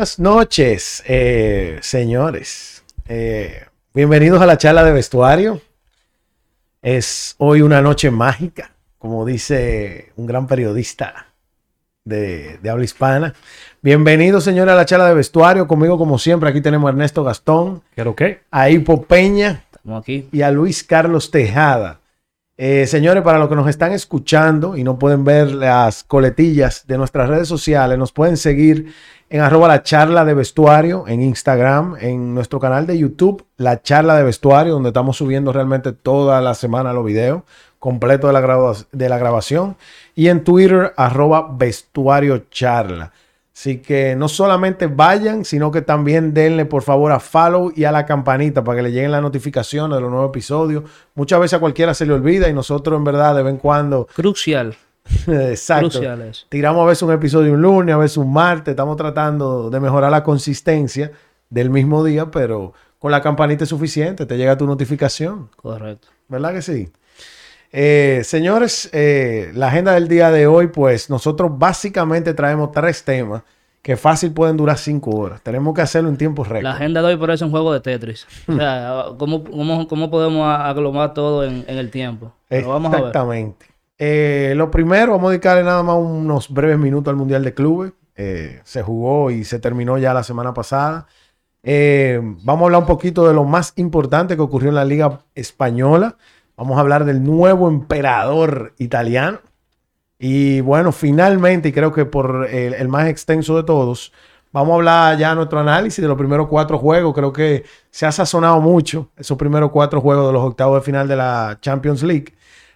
Buenas noches, eh, señores. Eh, bienvenidos a la charla de vestuario. Es hoy una noche mágica, como dice un gran periodista de, de habla hispana. Bienvenidos, señores, a la charla de vestuario. Conmigo, como siempre, aquí tenemos a Ernesto Gastón, ¿Pero qué? a Hipo Peña Estamos aquí. y a Luis Carlos Tejada. Eh, señores, para los que nos están escuchando y no pueden ver las coletillas de nuestras redes sociales, nos pueden seguir en arroba la charla de vestuario en Instagram, en nuestro canal de YouTube, la charla de vestuario, donde estamos subiendo realmente toda la semana los videos completos de la, de la grabación, y en Twitter, arroba vestuario charla. Así que no solamente vayan, sino que también denle por favor a follow y a la campanita para que le lleguen las notificaciones de los nuevos episodios. Muchas veces a cualquiera se le olvida y nosotros en verdad de vez en cuando, Crucial. exacto, Crucial eso. tiramos a veces un episodio un lunes, a veces un martes, estamos tratando de mejorar la consistencia del mismo día, pero con la campanita es suficiente, te llega tu notificación. Correcto. ¿Verdad que sí? Eh, señores, eh, la agenda del día de hoy, pues nosotros básicamente traemos tres temas que fácil pueden durar cinco horas. Tenemos que hacerlo en tiempo récord. La agenda de hoy parece un juego de Tetris. O sea, ¿cómo, cómo, cómo podemos aglomar todo en, en el tiempo? Vamos a ver. Exactamente. Eh, lo primero, vamos a dedicarle nada más unos breves minutos al Mundial de Clubes. Eh, se jugó y se terminó ya la semana pasada. Eh, vamos a hablar un poquito de lo más importante que ocurrió en la Liga Española. Vamos a hablar del nuevo emperador italiano. Y bueno, finalmente, y creo que por el, más extenso de todos, vamos a hablar ya nuestro análisis de los primeros cuatro juegos. Creo que se ha sazonado mucho esos primeros cuatro juegos de los octavos de final de la Champions League.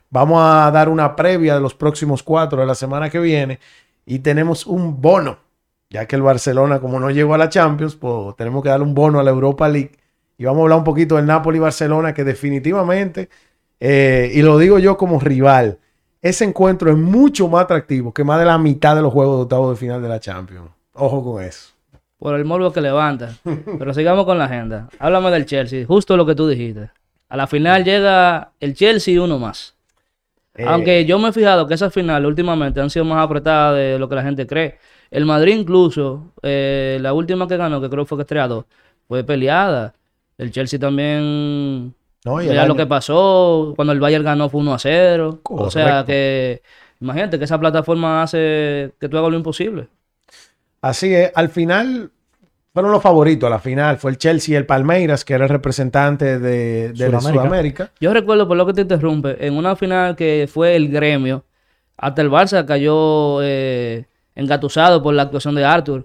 Vamos a dar una previa de los próximos cuatro de la semana que viene y tenemos un bono, ya que el Barcelona, como no llegó a la Champions, pues tenemos que darle un bono a la Europa League. Y vamos a hablar un poquito del Napoli-Barcelona, que definitivamente, eh, y lo digo yo como rival, ese encuentro es mucho más atractivo que más de la mitad de los juegos de octavos de final de la Champions. Ojo con eso. Por el morbo que levanta. Pero sigamos con la agenda. Háblame del Chelsea. Justo lo que tú dijiste. A la final llega el Chelsea y uno más. Eh, Aunque yo me he fijado que esas finales últimamente han sido más apretadas de lo que la gente cree. El Madrid incluso, eh, la última que ganó, que creo fue que estreado, fue peleada. El Chelsea también no, y el Mira año- lo que pasó cuando el Bayern ganó fue 1 a 0. O sea que imagínate que esa plataforma hace que tú hagas lo imposible. Así es, al final fueron los favoritos. A la final fue el Chelsea y el Palmeiras, que era el representante de, de la Sudamérica. Sudamérica. Yo recuerdo, por lo que te interrumpe, en una final que fue el gremio, hasta el Barça cayó eh, engatusado por la actuación de Arthur.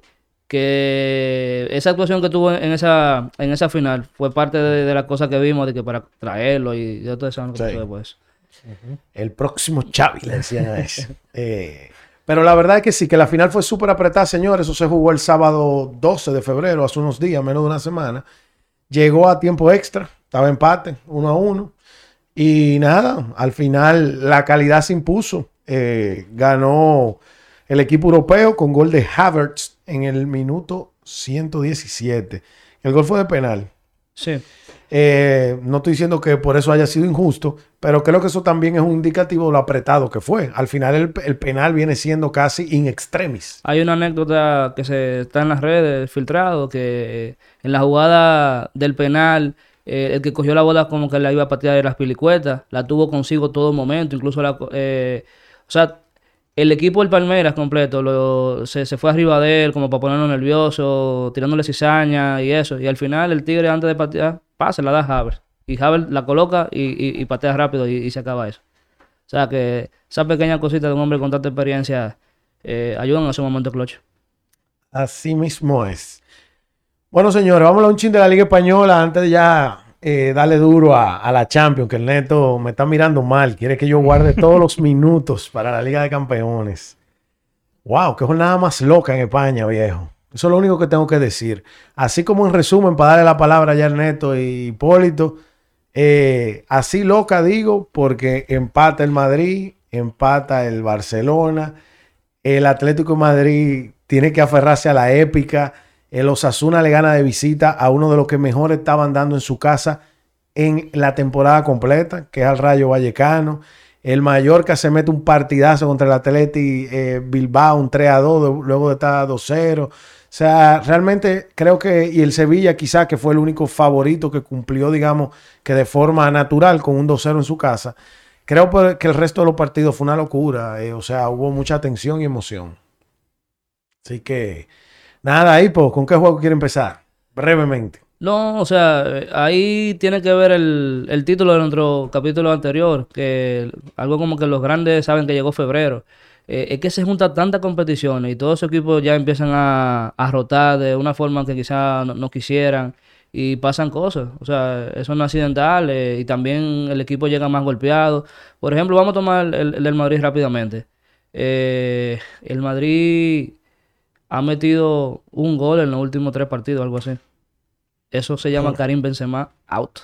Que esa actuación que tuvo en esa, en esa final fue parte de, de las cosas que vimos de que para traerlo y saben lo que Sí. después. El próximo Xavi, le decían a ese. Eh, pero la verdad es que sí, que la final fue súper apretada, señores. Eso se jugó el sábado 12 de febrero, hace unos días, menos de una semana. Llegó a tiempo extra, estaba empate, uno a uno. Y nada, al final la calidad se impuso. Eh, ganó el equipo europeo con gol de Havertz en el minuto 117. El gol fue de penal. Sí. Eh, no estoy diciendo que por eso haya sido injusto, pero creo que eso también es un indicativo de lo apretado que fue. Al final el, el penal viene siendo casi in extremis. Hay una anécdota que se está en las redes filtrado que en la jugada del penal eh, el que cogió la bola como que la iba a patear de las pilicuetas, la tuvo consigo todo momento, incluso la, eh, o sea, el equipo del Palmeiras completo lo- se, se fue arriba de él como para ponerlo nervioso, tirándole cizaña y eso, y al final el Tigre antes de patear pasa, la da a Havertz y Havertz la coloca y, y- patea rápido y, se acaba eso. O sea que esa pequeña cosita de un hombre con tanta experiencia eh, ayudan en ese momento clutch. Así mismo es. Bueno, señores, vamos a un chin de la Liga Española antes de ya eh, darle duro a, a la Champions, que el neto me está mirando mal. Quiere que yo guarde todos los minutos para la Liga de Campeones. Wow, qué jornada más loca en España, viejo. Eso es lo único que tengo que decir. Así como en resumen, para darle la palabra ya a Ernesto y Hipólito, eh, así loca digo, porque empata el Madrid, empata el Barcelona, el Atlético de Madrid tiene que aferrarse a la épica, el Osasuna le gana de visita a uno de los que mejor estaban dando en su casa en la temporada completa, que es al Rayo Vallecano. El Mallorca se mete un partidazo contra el Atleti eh, Bilbao, un 3 a 2, de- luego de estar 2 0. O sea, realmente creo que, y el Sevilla quizá que fue el único favorito que cumplió, digamos, que de forma natural con un 2-0 en su casa. Creo que el resto de los partidos fue una locura. Eh, o sea, hubo mucha tensión y emoción. Así que, nada, ahí, pues, ¿con qué juego quiere empezar? Brevemente. No, o sea, ahí tiene que ver el, el, título de nuestro capítulo anterior, que algo como que los grandes saben que llegó febrero. Eh, es que se juntan tantas competiciones y todos esos equipos ya empiezan a, a rotar de una forma que quizás no, quisieran y pasan cosas. O sea, eso no es accidental eh, y también el equipo llega más golpeado. Por ejemplo, vamos a tomar el, el del Madrid rápidamente. Eh, el Madrid ha metido un gol en los últimos tres partidos, algo así. Eso se llama Karim Benzema out.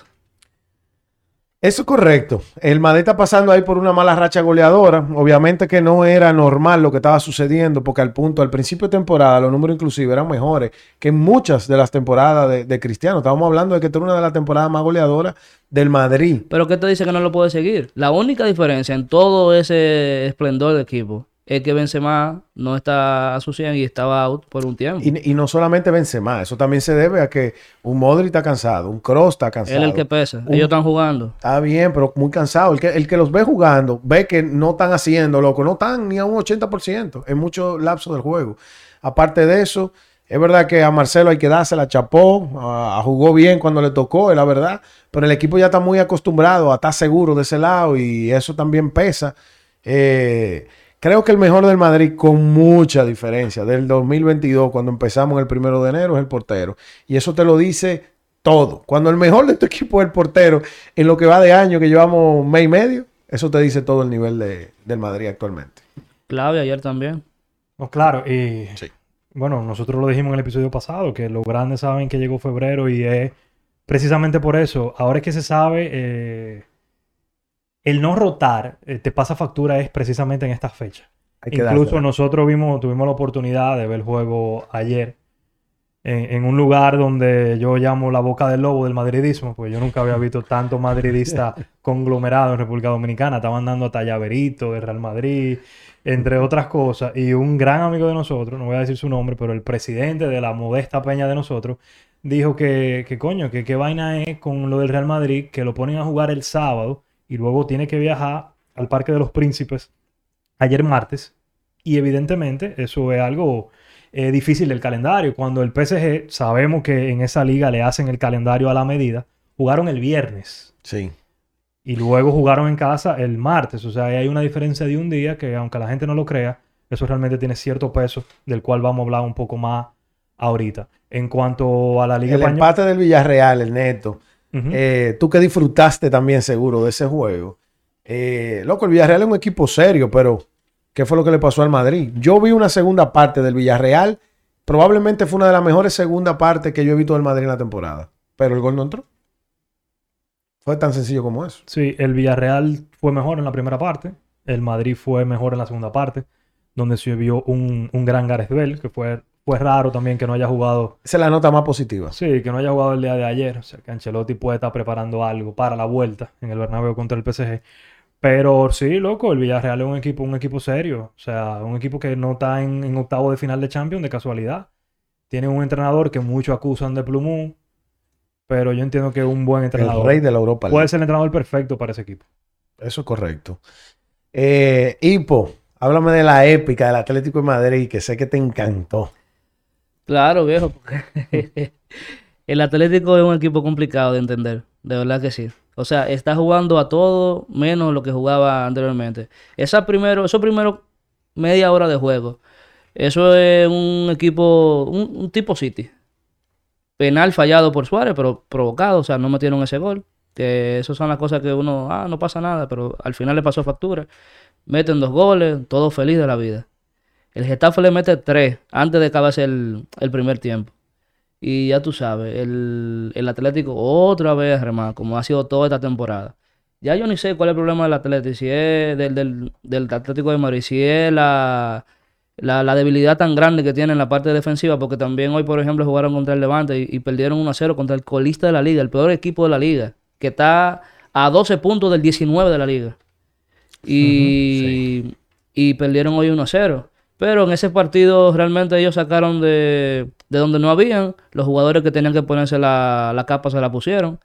Eso es correcto. El Madrid está pasando ahí por una mala racha goleadora. Obviamente que no era normal lo que estaba sucediendo, porque al punto, al principio de temporada, los números inclusive eran mejores que muchas de las temporadas de, Cristiano. Estábamos hablando de que era una de las temporadas más goleadoras del Madrid. Pero ¿qué te dice que no lo puede seguir? La única diferencia en todo ese esplendor de equipo es que Benzema no está a su 100 y estaba out por un tiempo. Y, no solamente Benzema, eso también se debe a que un Modri está cansado, un Kroos está cansado. Él es el que pesa, ellos están jugando. Está bien, pero muy cansado. El que, el que los ve jugando ve que no están haciendo, loco, no están ni a un 80% en mucho lapso del juego. Aparte de eso, es verdad que a Marcelo hay que darse la chapó, a, jugó bien cuando le tocó, es la verdad, pero el equipo ya está muy acostumbrado a estar seguro de ese lado y eso también pesa. Eh, Creo que el mejor del Madrid, con mucha diferencia, del 2022, cuando empezamos el primero de enero, es el portero. Y eso te lo dice todo. Cuando el mejor de tu equipo es el portero, en lo que va de año, que llevamos mes y medio, eso te dice todo el nivel de, del Madrid actualmente. Clave ayer también. No, claro, y bueno, nosotros lo dijimos en el episodio pasado, que los grandes saben que llegó febrero y es precisamente por eso. Ahora es que se sabe. Eh, el no rotar eh, te pasa factura es precisamente en estas fechas. Incluso nosotros vimos, tuvimos la oportunidad de ver el juego ayer en, un lugar donde yo llamo la boca del lobo del madridismo, porque yo nunca había visto tanto madridista conglomerado en República Dominicana. Estaban dando a Tallaverito de Real Madrid, entre otras cosas. Y un gran amigo de nosotros, no voy a decir su nombre, pero el presidente de la modesta peña de nosotros, dijo que, que coño, que qué vaina es con lo del Real Madrid, que lo ponen a jugar el sábado y luego tiene que viajar al Parque de los Príncipes ayer martes. Y evidentemente eso es algo eh, difícil del calendario. Cuando el PSG, sabemos que en esa liga le hacen el calendario a la medida, jugaron el viernes. Sí. Y luego jugaron en casa el martes. O sea, hay una diferencia de un día que aunque la gente no lo crea, eso realmente tiene cierto peso, del cual vamos a hablar un poco más ahorita. En cuanto a la Liga El empate del Villarreal, el neto. Eh, tú que disfrutaste también seguro de ese juego. Eh, loco, el Villarreal es un equipo serio, pero ¿qué fue lo que le pasó al Madrid? Yo vi una segunda parte del Villarreal. Probablemente fue una de las mejores segunda partes que yo he visto del Madrid en la temporada. Pero el gol no entró. Fue tan sencillo como eso. Sí, el Villarreal fue mejor en la primera parte. El Madrid fue mejor en la segunda parte. Donde se vio un, un gran Gareth Bell, que fue pues raro también que no haya jugado. Esa es la nota más positiva. Sí, que no haya jugado el día de ayer. O sea, que Ancelotti puede estar preparando algo para la vuelta en el Bernabéu contra el PSG. Pero sí, loco, el Villarreal es un equipo, un equipo serio. O sea, un equipo que no está en, octavo de final de Champions de casualidad. Tiene un entrenador que muchos acusan de plumón. Pero yo entiendo que es un buen entrenador. El rey de la Europa. Puede ser el entrenador perfecto para ese equipo. Eso es correcto. Eh, Hipo, háblame de la épica del Atlético de Madrid, que sé que te encantó. Claro, viejo, el Atlético es un equipo complicado de entender, de verdad que sí. O sea, está jugando a todo menos lo que jugaba anteriormente. Esa primero, eso primero media hora de juego. Eso es un equipo, un, tipo City. Penal fallado por Suárez, pero provocado, o sea, no metieron ese gol. Que eso son las cosas que uno, ah, no pasa nada, pero al final le pasó factura. Meten dos goles, todo feliz de la vida. El Getafe le mete tres antes de acabarse el, primer tiempo. Y ya tú sabes, el, Atlético otra vez remar, como ha sido toda esta temporada. Ya yo ni sé cuál es el problema del Atlético, si es del, Atlético de Madrid, si es la, la, debilidad tan grande que tiene en la parte defensiva, porque también hoy, por ejemplo, jugaron contra el Levante y, perdieron 1-0 contra el colista de la liga, el peor equipo de la liga, que está a 12 puntos del 19 de la liga. Y, y perdieron hoy 1-0. Pero en ese partido realmente ellos sacaron de, de donde no habían. Los jugadores que tenían que ponerse la, la capa se la pusieron.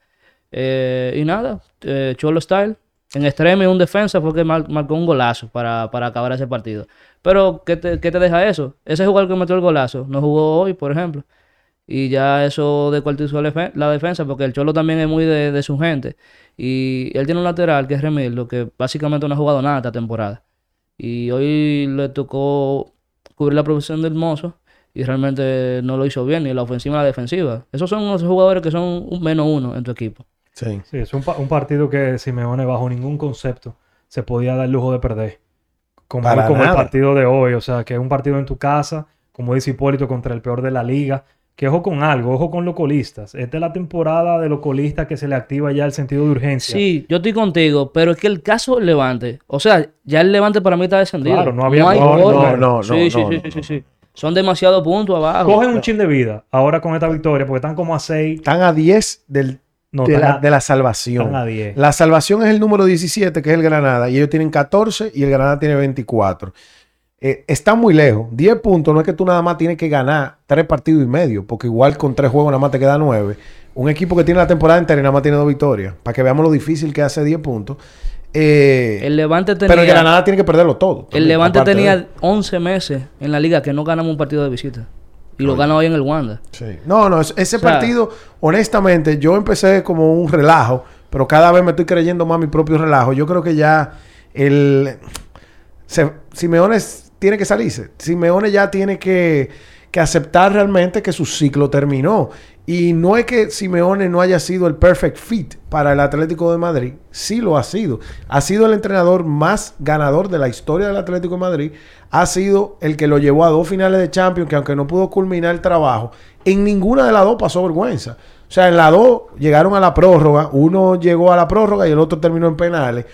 Eh, y nada, eh, Cholo Style. En extremo y un defensa fue que mar- marcó un golazo para, para acabar ese partido. Pero, ¿qué te, qué te deja eso? Ese jugador que metió el golazo no jugó hoy, por ejemplo. Y ya eso descuartizó la defen- la defensa, porque el Cholo también es muy de, de su gente. Y él tiene un lateral que es Remildo, que básicamente no ha jugado nada esta temporada. Y hoy le tocó cubrir la profesión del mozo y realmente no lo hizo bien, ni la ofensiva ni la defensiva. Esos son unos jugadores que son un menos uno en tu equipo. Sí. Sí, es un, pa- un partido que Simeone bajo ningún concepto se podía dar el lujo de perder. Como, Para como el partido de hoy. O sea, que es un partido en tu casa, como dice Hipólito, contra el peor de la liga. Que ojo con algo, ojo con los colistas. Esta es la temporada de los colistas que se le activa ya el sentido de urgencia. Sí, yo estoy contigo, pero es que el caso Levante, o sea, ya el Levante para mí está descendido. Claro, no había hay gol, forma. no, no, sí, sí, no, sí, no, sí, sí, sí. Son demasiados puntos abajo. Cogen un chin de vida ahora con esta victoria, porque están como a 6. Están a 10 del, No, de, la, a, de la están salvación. a 10. La salvación es el número 17, que es el Granada, y ellos tienen 14 y el Granada tiene 24. Eh, están muy lejos. 10 puntos no es que tú nada más tienes que ganar 3 partidos y medio, porque igual con 3 juegos nada más te queda 9. Un equipo que tiene la temporada entera y nada más tiene 2 victorias, para que veamos lo difícil que hace 10 puntos. Eh, El Levante tenía, pero el Granada tiene que perderlo todo. el Levante aparte de- tenía 11 meses en la liga que no ganamos un partido de visita. Y lo gana hoy en el Wanda. Sí. No, no, es- ese O sea- partido, honestamente, yo empecé como un relajo, pero cada vez me estoy creyendo más mi propio relajo. Yo creo que ya el se- Simeone s- tiene que salirse. Simeone ya tiene que, que aceptar realmente que su ciclo terminó. Y no es que Simeone no haya sido el perfect fit para el Atlético de Madrid, sí lo ha sido. Ha sido el entrenador más ganador de la historia del Atlético de Madrid. Ha sido el que lo llevó a dos finales de Champions, que aunque no pudo culminar el trabajo, en ninguna de las dos pasó vergüenza. O sea, en las dos llegaron a la prórroga, uno llegó a la prórroga y el otro terminó en penales.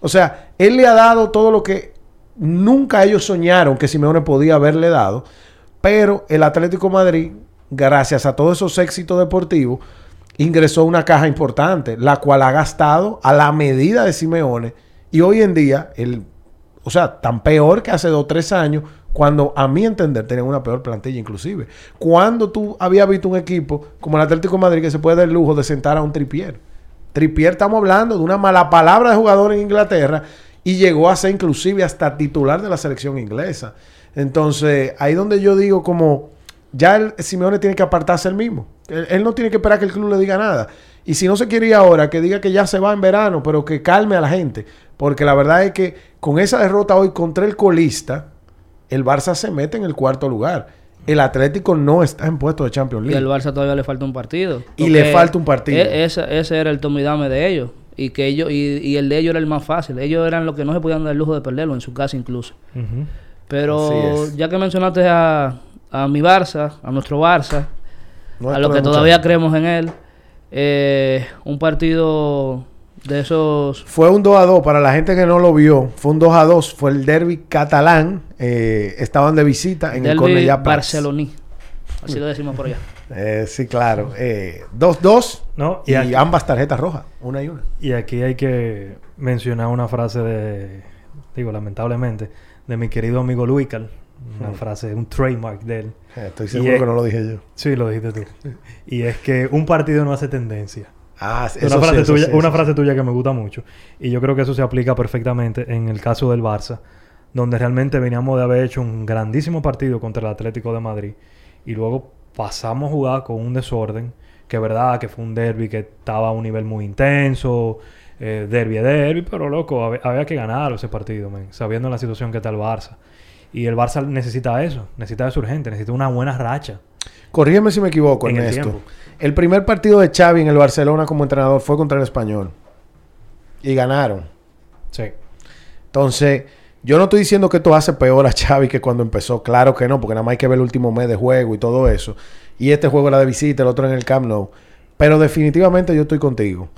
O sea, él le ha dado todo lo que nunca ellos soñaron que Simeone podía haberle dado, pero el Atlético Madrid, gracias a todos esos éxitos deportivos, ingresó una caja importante, la cual ha gastado a la medida de Simeone. Y hoy en día, el, o sea, tan peor que hace dos o tres años, cuando a mi entender tenían una peor plantilla inclusive. Cuando tú habías visto un equipo como el Atlético Madrid que se puede dar el lujo de sentar a un tripier. Tripier estamos hablando de una mala palabra de jugador en Inglaterra y llegó a ser inclusive hasta titular de la selección inglesa. Entonces, ahí donde yo digo como ya el Simeone tiene que apartarse él mismo. Él, él no tiene que esperar que el club le diga nada. Y si no se quiere ir ahora, que diga que ya se va en verano, pero que calme a la gente. Porque la verdad es que con esa derrota hoy contra el colista, el Barça se mete en el cuarto lugar. El Atlético no está en puesto de Champions Y al League. Barça todavía le falta un partido. Y le falta un partido. e- ese, ese era el tomidame de ellos. Y que ellos, y, y el de ellos era el más fácil. Ellos eran los que no se podían dar el lujo de perderlo en su casa incluso. Pero ya que mencionaste a, a mi Barça, a nuestro Barça, No a lo que todavía creemos en él, eh, un partido de esos Fue un 2 a 2 para la gente que no lo vio. Fue un 2 a 2. Fue el derby catalán. Eh, estaban de visita en el Derby Park. barceloní. Así lo decimos por allá. Eh, sí, claro. Eh, 2-2 No, y, y aquí- ambas tarjetas rojas, una y una. Y aquí hay que mencionar una frase de, digo, lamentablemente, de mi querido amigo Luical. Una frase, un trademark de él. Eh, estoy seguro es- que no lo dije yo. Sí, lo dijiste tú. Y es que un partido no hace tendencia. Ah, una eso sí, frase, eso tuya, sí, una frase tuya que me gusta mucho. Y yo creo que eso se aplica perfectamente en el caso del Barça, donde realmente veníamos de haber hecho un grandísimo partido contra el Atlético de Madrid. Y luego pasamos a jugar con un desorden, que verdad que fue un derby que estaba a un nivel muy intenso, eh, derby es derby, pero loco, hab- había que ganar ese partido, sabiendo la situación que está el Barça. Y el Barça necesita eso, necesita eso urgente, necesita una buena racha. Corrígeme si me equivoco, En el. El, primer partido de Xavi en el Barcelona como entrenador fue contra el Español. Y ganaron. Sí. Entonces, yo no estoy diciendo que esto hace peor a Xavi que cuando empezó. Claro que no, porque nada más hay que ver el último mes de juego y todo eso. Y este juego era de visita, el otro en el Camp Nou. Pero definitivamente yo estoy contigo.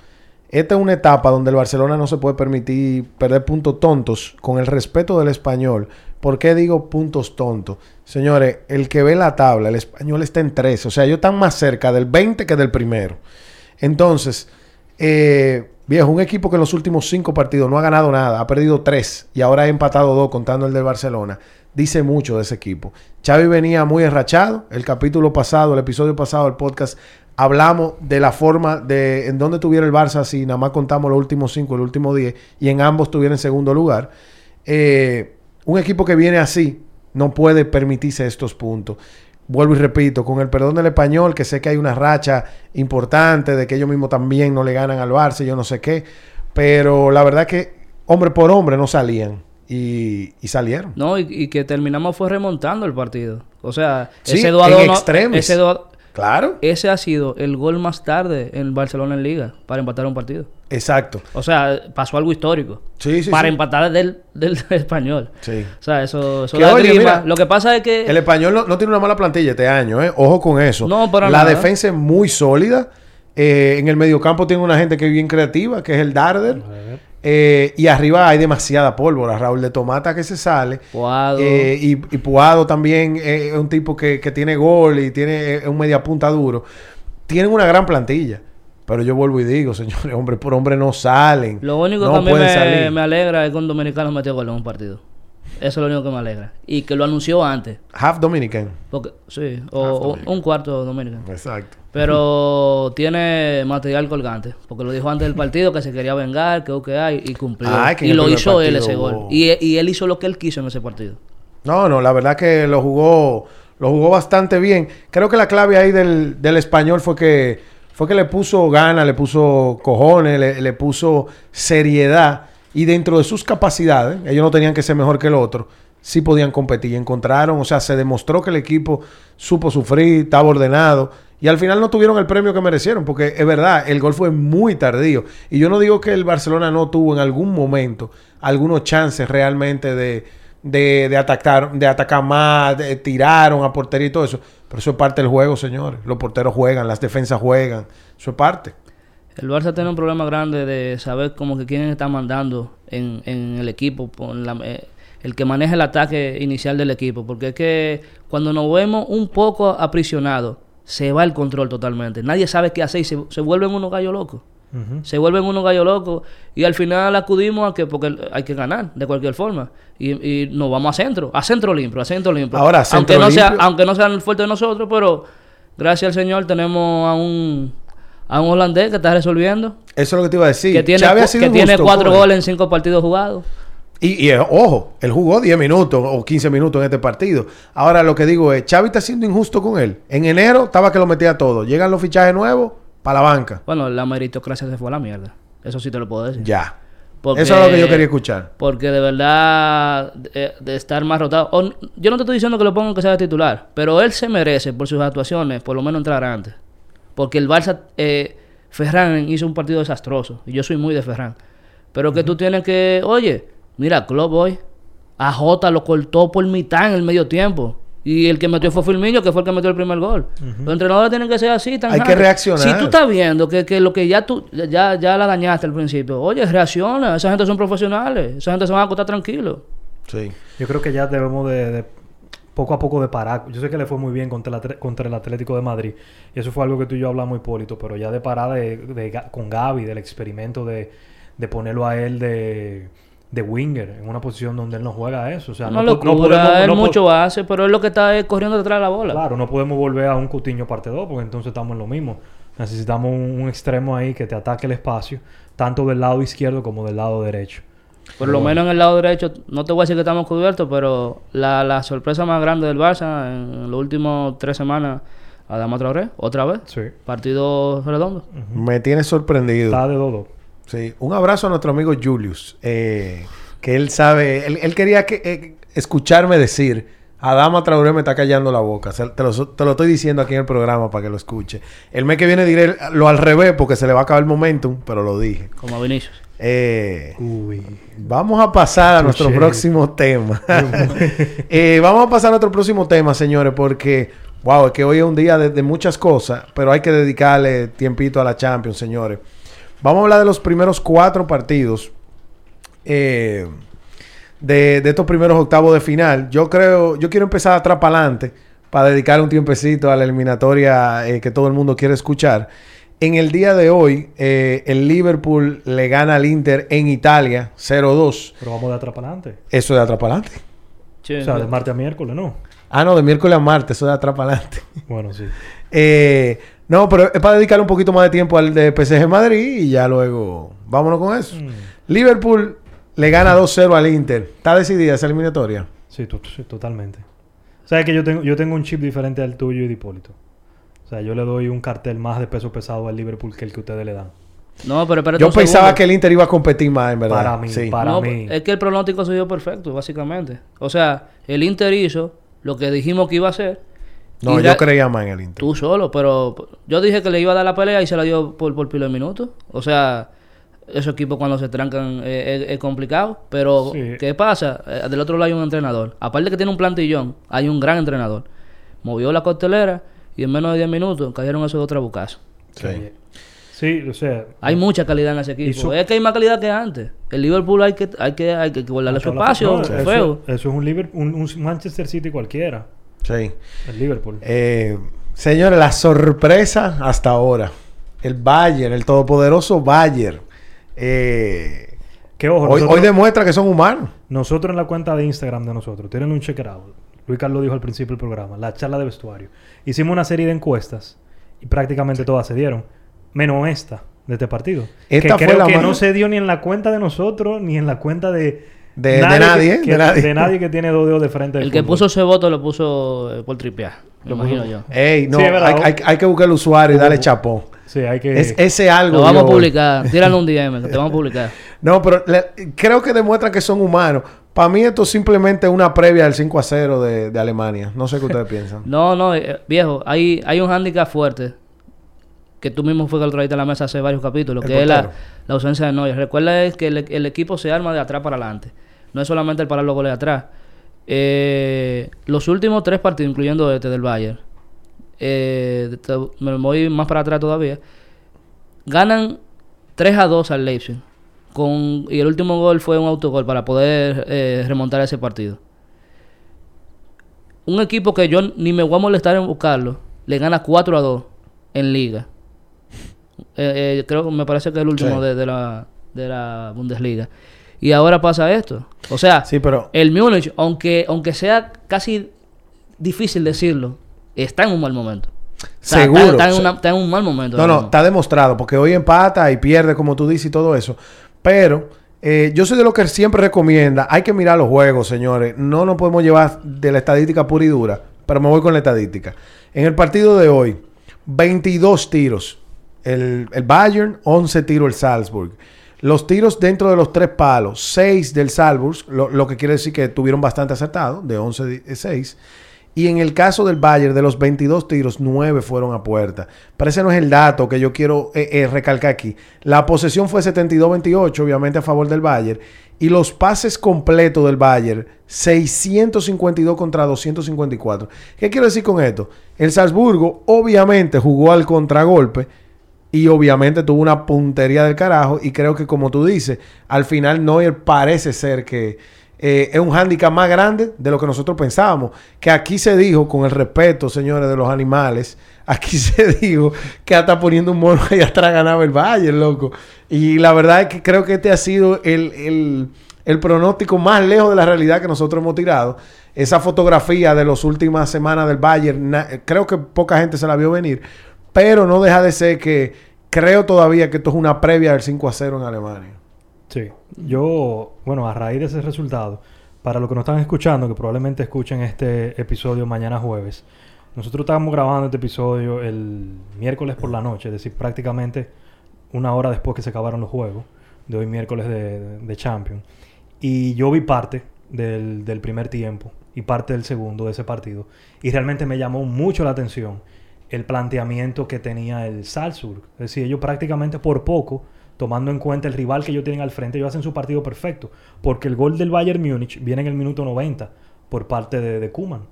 Esta es una etapa donde el Barcelona no se puede permitir perder puntos tontos con el respeto del español. ¿Por qué digo puntos tontos? Señores, el que ve la tabla, el español está en 13. O sea, ellos están más cerca del 20 que del primero. Entonces, eh, Viejo, un equipo que en los últimos cinco partidos no ha ganado nada, ha perdido tres y ahora ha empatado dos contando el del Barcelona. Dice mucho de ese equipo. Xavi venía muy enrachado. El capítulo pasado, el episodio pasado del podcast, hablamos de la forma de en dónde tuviera el Barça si nada más contamos los últimos cinco, el último diez y en ambos tuviera en segundo lugar. Eh, un equipo que viene así no puede permitirse estos puntos vuelvo y repito, con el perdón del español, que sé que hay una racha importante de que ellos mismos también no le ganan al Barça, yo no sé qué, pero la verdad que hombre por hombre no salían. Y, salieron. No, y, que terminamos fue remontando el partido. O sea, ese 2 en ese Claro. Ese ha sido el gol más tarde en Barcelona en Liga para empatar un partido. Exacto. O sea, pasó algo histórico. Sí, sí. Para empatar del, del, español. Sí. O sea, eso, eso da Lo que pasa es que. El español no, tiene una mala plantilla este año, ¿eh? Ojo con eso. No, para La defensa es muy sólida. Eh, en el mediocampo tiene una gente que es bien creativa, que es el Darder. Eh, y arriba hay demasiada pólvora. Raúl de Tomata que se sale. Puado. Eh, y, y, Puado también es un tipo que, tiene gol y tiene un media punta duro. Tienen una gran plantilla. Pero yo vuelvo y digo, señores, hombre por hombre no salen. Lo único que a mí me, me, alegra es que un dominicano metió gol en un partido. Eso es lo único que me alegra. Y que lo anunció antes. Half Dominican. Porque, sí, o, un cuarto Dominican. Exacto. Pero tiene material colgante. Porque lo dijo antes del partido que se quería vengar, que ok, y cumplió. y lo hizo él ese gol. Y, y, él hizo lo que él quiso en ese partido. No, no, la verdad que lo jugó, lo jugó bastante bien. Creo que la clave ahí del, del español fue que, fue que le puso ganas, le puso cojones, le, puso seriedad y dentro de sus capacidades, ellos no tenían que ser mejor que el otro, sí podían competir. Encontraron, o sea, se demostró que el equipo supo sufrir, estaba ordenado. Y al final no tuvieron el premio que merecieron, porque es verdad, el gol fue muy tardío. Y yo no digo que el Barcelona no tuvo en algún momento algunos chances realmente de, de, de atacar, de atacar más, tiraron a portería y todo eso. Pero eso es parte del juego, señores. Los porteros juegan, las defensas juegan. Eso es parte. El Barça tiene un problema grande de saber como que quién está mandando en, en el equipo, eh, el que maneja el ataque inicial del equipo. Porque es que cuando nos vemos un poco aprisionados, se va el control totalmente. Nadie sabe qué hacer y se, se vuelven unos gallos locos. Se vuelven unos gallos locos y al final acudimos a que porque hay que ganar de cualquier forma y, y nos vamos a centro, a centro limpio, a centro limpio. Ahora, aunque no sea aunque no sea el fuerte de nosotros, pero gracias al Señor tenemos a un a un holandés que está resolviendo. Eso es lo que te iba a decir. Que tiene, que tiene cuatro goles en cinco partidos jugados. Y, eh, ojo, él jugó 10 minutos o 15 minutos en este partido. Ahora lo que digo es, Xavi está siendo injusto con él. En enero estaba que lo metía todo. Llegan los fichajes nuevos para la banca. Bueno, la meritocracia se fue a la mierda. Eso sí te lo puedo decir. Ya. Eso es lo que yo quería escuchar. Porque de verdad, de, estar más rotado. yo no te estoy diciendo que lo ponga que sea de titular, pero él se merece por sus actuaciones, por lo menos entrar antes. Porque el Barça, eh, Ferran hizo un partido desastroso. Y yo soy muy de Ferran. Pero que tú tienes que, oye, mira, Club hoy, a Jota lo cortó por mitad en el medio tiempo. Y el que metió fue Firmino, que fue el que metió el primer gol. Los entrenadores tienen que ser así. Tan Hay que reaccionar. Si tú estás viendo que, que, lo que ya tú ya, ya la dañaste al principio, oye, reacciona. Esa gente son profesionales. Esa gente se van a acostar tranquilos. Sí. Yo creo que ya debemos de poco a poco de parar. Yo sé que le fue muy bien contra el, contra el Atlético de Madrid. Y eso fue algo que tú y yo hablamos, Hipólito. Pero ya de parar de, con Gaby, del experimento de, ponerlo a él de, de winger, en una posición donde él no juega eso. O sea, no, no, podemos, él mucho hace, pero es lo que está corriendo detrás de la bola. Claro, no podemos volver a un Cutiño parte 2, porque entonces estamos en lo mismo. Necesitamos un extremo ahí que te ataque el espacio, tanto del lado izquierdo como del lado derecho. Por lo menos en el lado derecho, no te voy a decir que estamos cubiertos, pero la, la sorpresa más grande del Barça en los últimos tres semanas, Adama Traoré, otra vez. Sí. Partido redondo. Me tiene sorprendido. Está de todo. Sí. Un abrazo a nuestro amigo Julius, eh, que él sabe, él, quería que, eh, escucharme decir, Adama Traoré me está callando la boca. te, lo, te, lo, estoy diciendo aquí en el programa para que lo escuche. El mes que viene diré lo al revés porque se le va a acabar el momentum, pero lo dije. Como a Vinicius. Eh, vamos a pasar a nuestro próximo tema. Eh, vamos a pasar a nuestro próximo tema, señores, porque, wow, es que hoy es un día de, muchas cosas, pero hay que dedicarle tiempito a la Champions, señores. Vamos a hablar de los primeros cuatro partidos eh, de, estos primeros octavos de final. Yo creo, yo quiero empezar atrás para adelante para dedicar un tiempecito a la eliminatoria que todo el mundo quiere escuchar. En el día de hoy, eh, el Liverpool le gana al Inter en Italia 0-2. Pero vamos de atrás para adelante. Eso de atrás para adelante. O sea, de martes a miércoles, ¿no? Ah, no, de miércoles a martes, eso de atrás para adelante. Bueno, sí. Eh, no, pero es para dedicar un poquito más de tiempo al de PSG Madrid y ya luego vámonos con eso. Mm. Liverpool le gana 2-0 al Inter. ¿Está decidida esa eliminatoria? Sí, sí, totalmente. Sabes que yo tengo, yo tengo un chip diferente al tuyo y de Hipólito. O sea, yo le doy un cartel más de peso pesado al Liverpool que el que ustedes le dan. No, pero espérate Yo pensaba segundo. que el Inter iba a competir más, en verdad. Para mí, Sí. para No, mí. Es que el pronóstico se dio perfecto, básicamente. O sea, el Inter hizo lo que dijimos que iba a hacer. No, Y yo creía más en el Inter. Tú solo, pero yo dije que le iba a dar la pelea y se la dio por, por pilo de minutos. O sea, esos equipos cuando se trancan eh, es, es complicado. Pero, Sí. ¿qué pasa? Eh, del otro lado hay un entrenador. Aparte que tiene un plantillón, hay un gran entrenador. Movió la costelera y en menos de 10 minutos cayeron esos dos trabucazos. Sí. Sí, o sea... Hay mucha calidad en ese equipo. su- Es que hay más calidad que antes. El Liverpool hay que, hay que, hay que guardarle su no, espacio, eso, feo. eso es un, Liverpool, un, un Manchester City cualquiera. Sí. El Liverpool. Eh, señores, la sorpresa hasta ahora. El Bayern, el todopoderoso Bayern. Eh, ojo, hoy, nosotros, hoy demuestra que son humanos. nosotros en la cuenta de Instagram de nosotros, tienen un check it out. Luis Carlos dijo al principio del programa, la charla de vestuario. Hicimos una serie de encuestas y prácticamente todas se dieron. Menos esta de este partido. Esta que fue creo la que no se dio ni en la cuenta de nosotros ni en la cuenta de... De- de nadie, que, de nadie. de nadie que tiene dos dedos de frente. del El que fútbol. puso ese voto lo puso eh, por tripear. Lo imagino yo. Ey, no, Sí, es verdad. hay, hay- hay que buscar el usuario y darle chapón. Sí, hay que... Es, ese algo. Lo vamos a publicar. Tírale un DM que te vamos a publicar. No, pero le- creo que demuestra que son humanos. Para mí esto es simplemente una previa del 5 a 0 de, de Alemania. No sé qué ustedes piensan. No, no, eh, viejo, hay, hay un hándicap fuerte que tú mismo fue que lo trajiste a la mesa hace varios capítulos, El que es la, ausencia de Neuer. Recuerda es que el, el equipo se arma de atrás para adelante. No es solamente el parar los goles atrás. Eh, los últimos tres partidos, incluyendo este del Bayern, eh, te- me voy más para atrás todavía, ganan 3 a 2 al Leipzig. Con, y el último gol fue un autogol para poder eh, remontar ese partido. Un equipo que yo ni me voy a molestar en buscarlo, le gana 4 a 2 en liga. Eh, eh, creo que me parece que es el último Sí. de, de la, de la Bundesliga. Y ahora pasa esto. O sea, Sí, pero el Múnich, aunque, aunque sea casi difícil decirlo, está en un mal momento. Seguro. Está, está en Se- una- está en un mal momento. No, no, está demostrado, porque hoy empata y pierde, como tú dices, y todo eso. Pero eh, yo soy de los que siempre recomienda, hay que mirar los juegos, señores. No nos podemos llevar de la estadística pura y dura, pero me voy con la estadística. En el partido de hoy, 22 tiros. El, el Bayern, 11 tiros el Salzburg. Los tiros dentro de los tres palos, 6 del Salzburg, lo, lo que quiere decir que tuvieron bastante acertado, de 11 de 6. Y en el caso del Bayern, de los 22 tiros, 9 fueron a puerta. Pero ese no es el dato que yo quiero eh, eh, recalcar aquí. La posesión fue 72-28, obviamente a favor del Bayern. Y los pases completos del Bayern, 652 contra 254. ¿Qué quiero decir con esto? El Salzburgo obviamente jugó al contragolpe y obviamente tuvo una puntería del carajo. Y creo que como tú dices, al final Neuer parece ser que eh, es un hándicap más grande de lo que nosotros pensábamos. Que aquí se dijo, con el respeto, señores, de los animales, aquí se dijo que hasta poniendo un mono ahí atrás ganaba el Bayern, loco. Y la verdad es que creo que este ha sido el, el- el pronóstico más lejos de la realidad que nosotros hemos tirado. Esa fotografía de las últimas semanas del Bayern, creo que poca gente se la vio venir. Pero no deja de ser que creo todavía que esto es una previa del 5 a 0 en Alemania. Sí. Yo, bueno, a raíz de ese resultado, para los que nos están escuchando, que probablemente escuchen este episodio mañana jueves, nosotros estábamos grabando este episodio el miércoles por la noche, es decir, prácticamente una hora después que se acabaron los juegos, de hoy miércoles de, Champions. Y yo vi parte del primer tiempo y parte del segundo de ese partido. Y realmente me llamó mucho la atención el planteamiento que tenía el Salzburg. Es decir, ellos prácticamente por poco, tomando en cuenta el rival que ellos tienen al frente, ellos hacen su partido perfecto. Porque el gol del Bayern Múnich viene en el minuto 90 por parte de, de Kuman.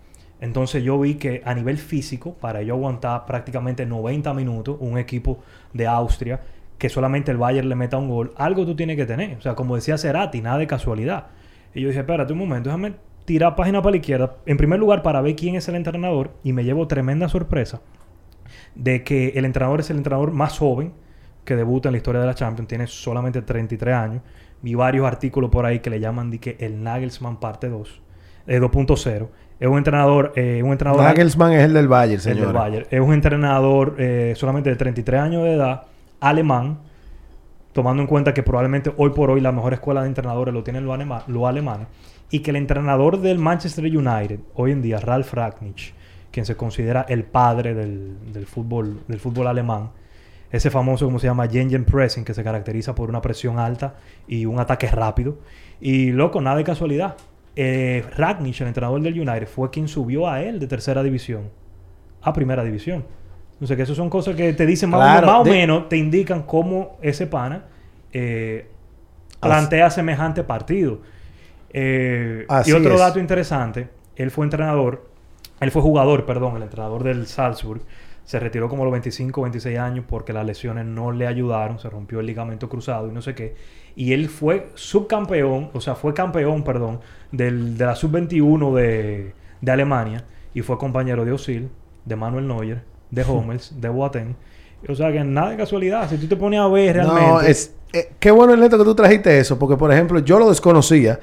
Entonces yo vi que a nivel físico, para ellos aguantar prácticamente 90 minutos, un equipo de Austria, que solamente el Bayern le meta un gol, algo tú tienes que tener. O sea, como decía Cerati, nada de casualidad. Y yo dije, espérate un momento, déjame tirar página para la izquierda. En primer lugar, para ver quién es el entrenador. Y me llevo tremenda sorpresa. De que el entrenador es el entrenador más joven que debuta en la historia de la Champions, tiene solamente 33 años. Vi varios artículos por ahí que le llaman de que el Nagelsmann parte 2, eh, 2.0. Es un entrenador, eh, un entrenador Nagelsmann es el del Bayern, el señor. del Bayern. Es un entrenador eh, solamente de 33 años de edad, alemán, tomando en cuenta que probablemente hoy por hoy la mejor escuela de entrenadores lo tienen los, anema- los alemanes, y que el entrenador del Manchester United, hoy en día, Ralf Ragnick, quien se considera el padre del, del fútbol, del fútbol alemán, ese famoso, como se llama, Gengen Pressing, que se caracteriza por una presión alta y un ataque rápido. Y loco, nada de casualidad. Eh, el entrenador del United, fue quien subió a él de tercera división a primera división. Entonces, que eso son cosas que te dicen más, Claro, o, más o de- menos, te indican cómo ese pana eh, plantea semejante partido. Eh, y otro es. dato interesante, él fue entrenador, él fue jugador, perdón, el entrenador del Salzburg. Se retiró como a los 25, 26 años porque las lesiones no le ayudaron, se rompió el ligamento cruzado y no sé qué. Y él fue subcampeón, o sea, fue campeón, perdón, del, de la sub-21 de, de Alemania y fue compañero de Osil, de Manuel Neuer, de Hummels, de Boateng. O sea, que nada de casualidad. Si tú te pones a ver realmente... No, es, eh, qué bueno, Ernesto, que tú trajiste eso, porque, por ejemplo, yo lo desconocía,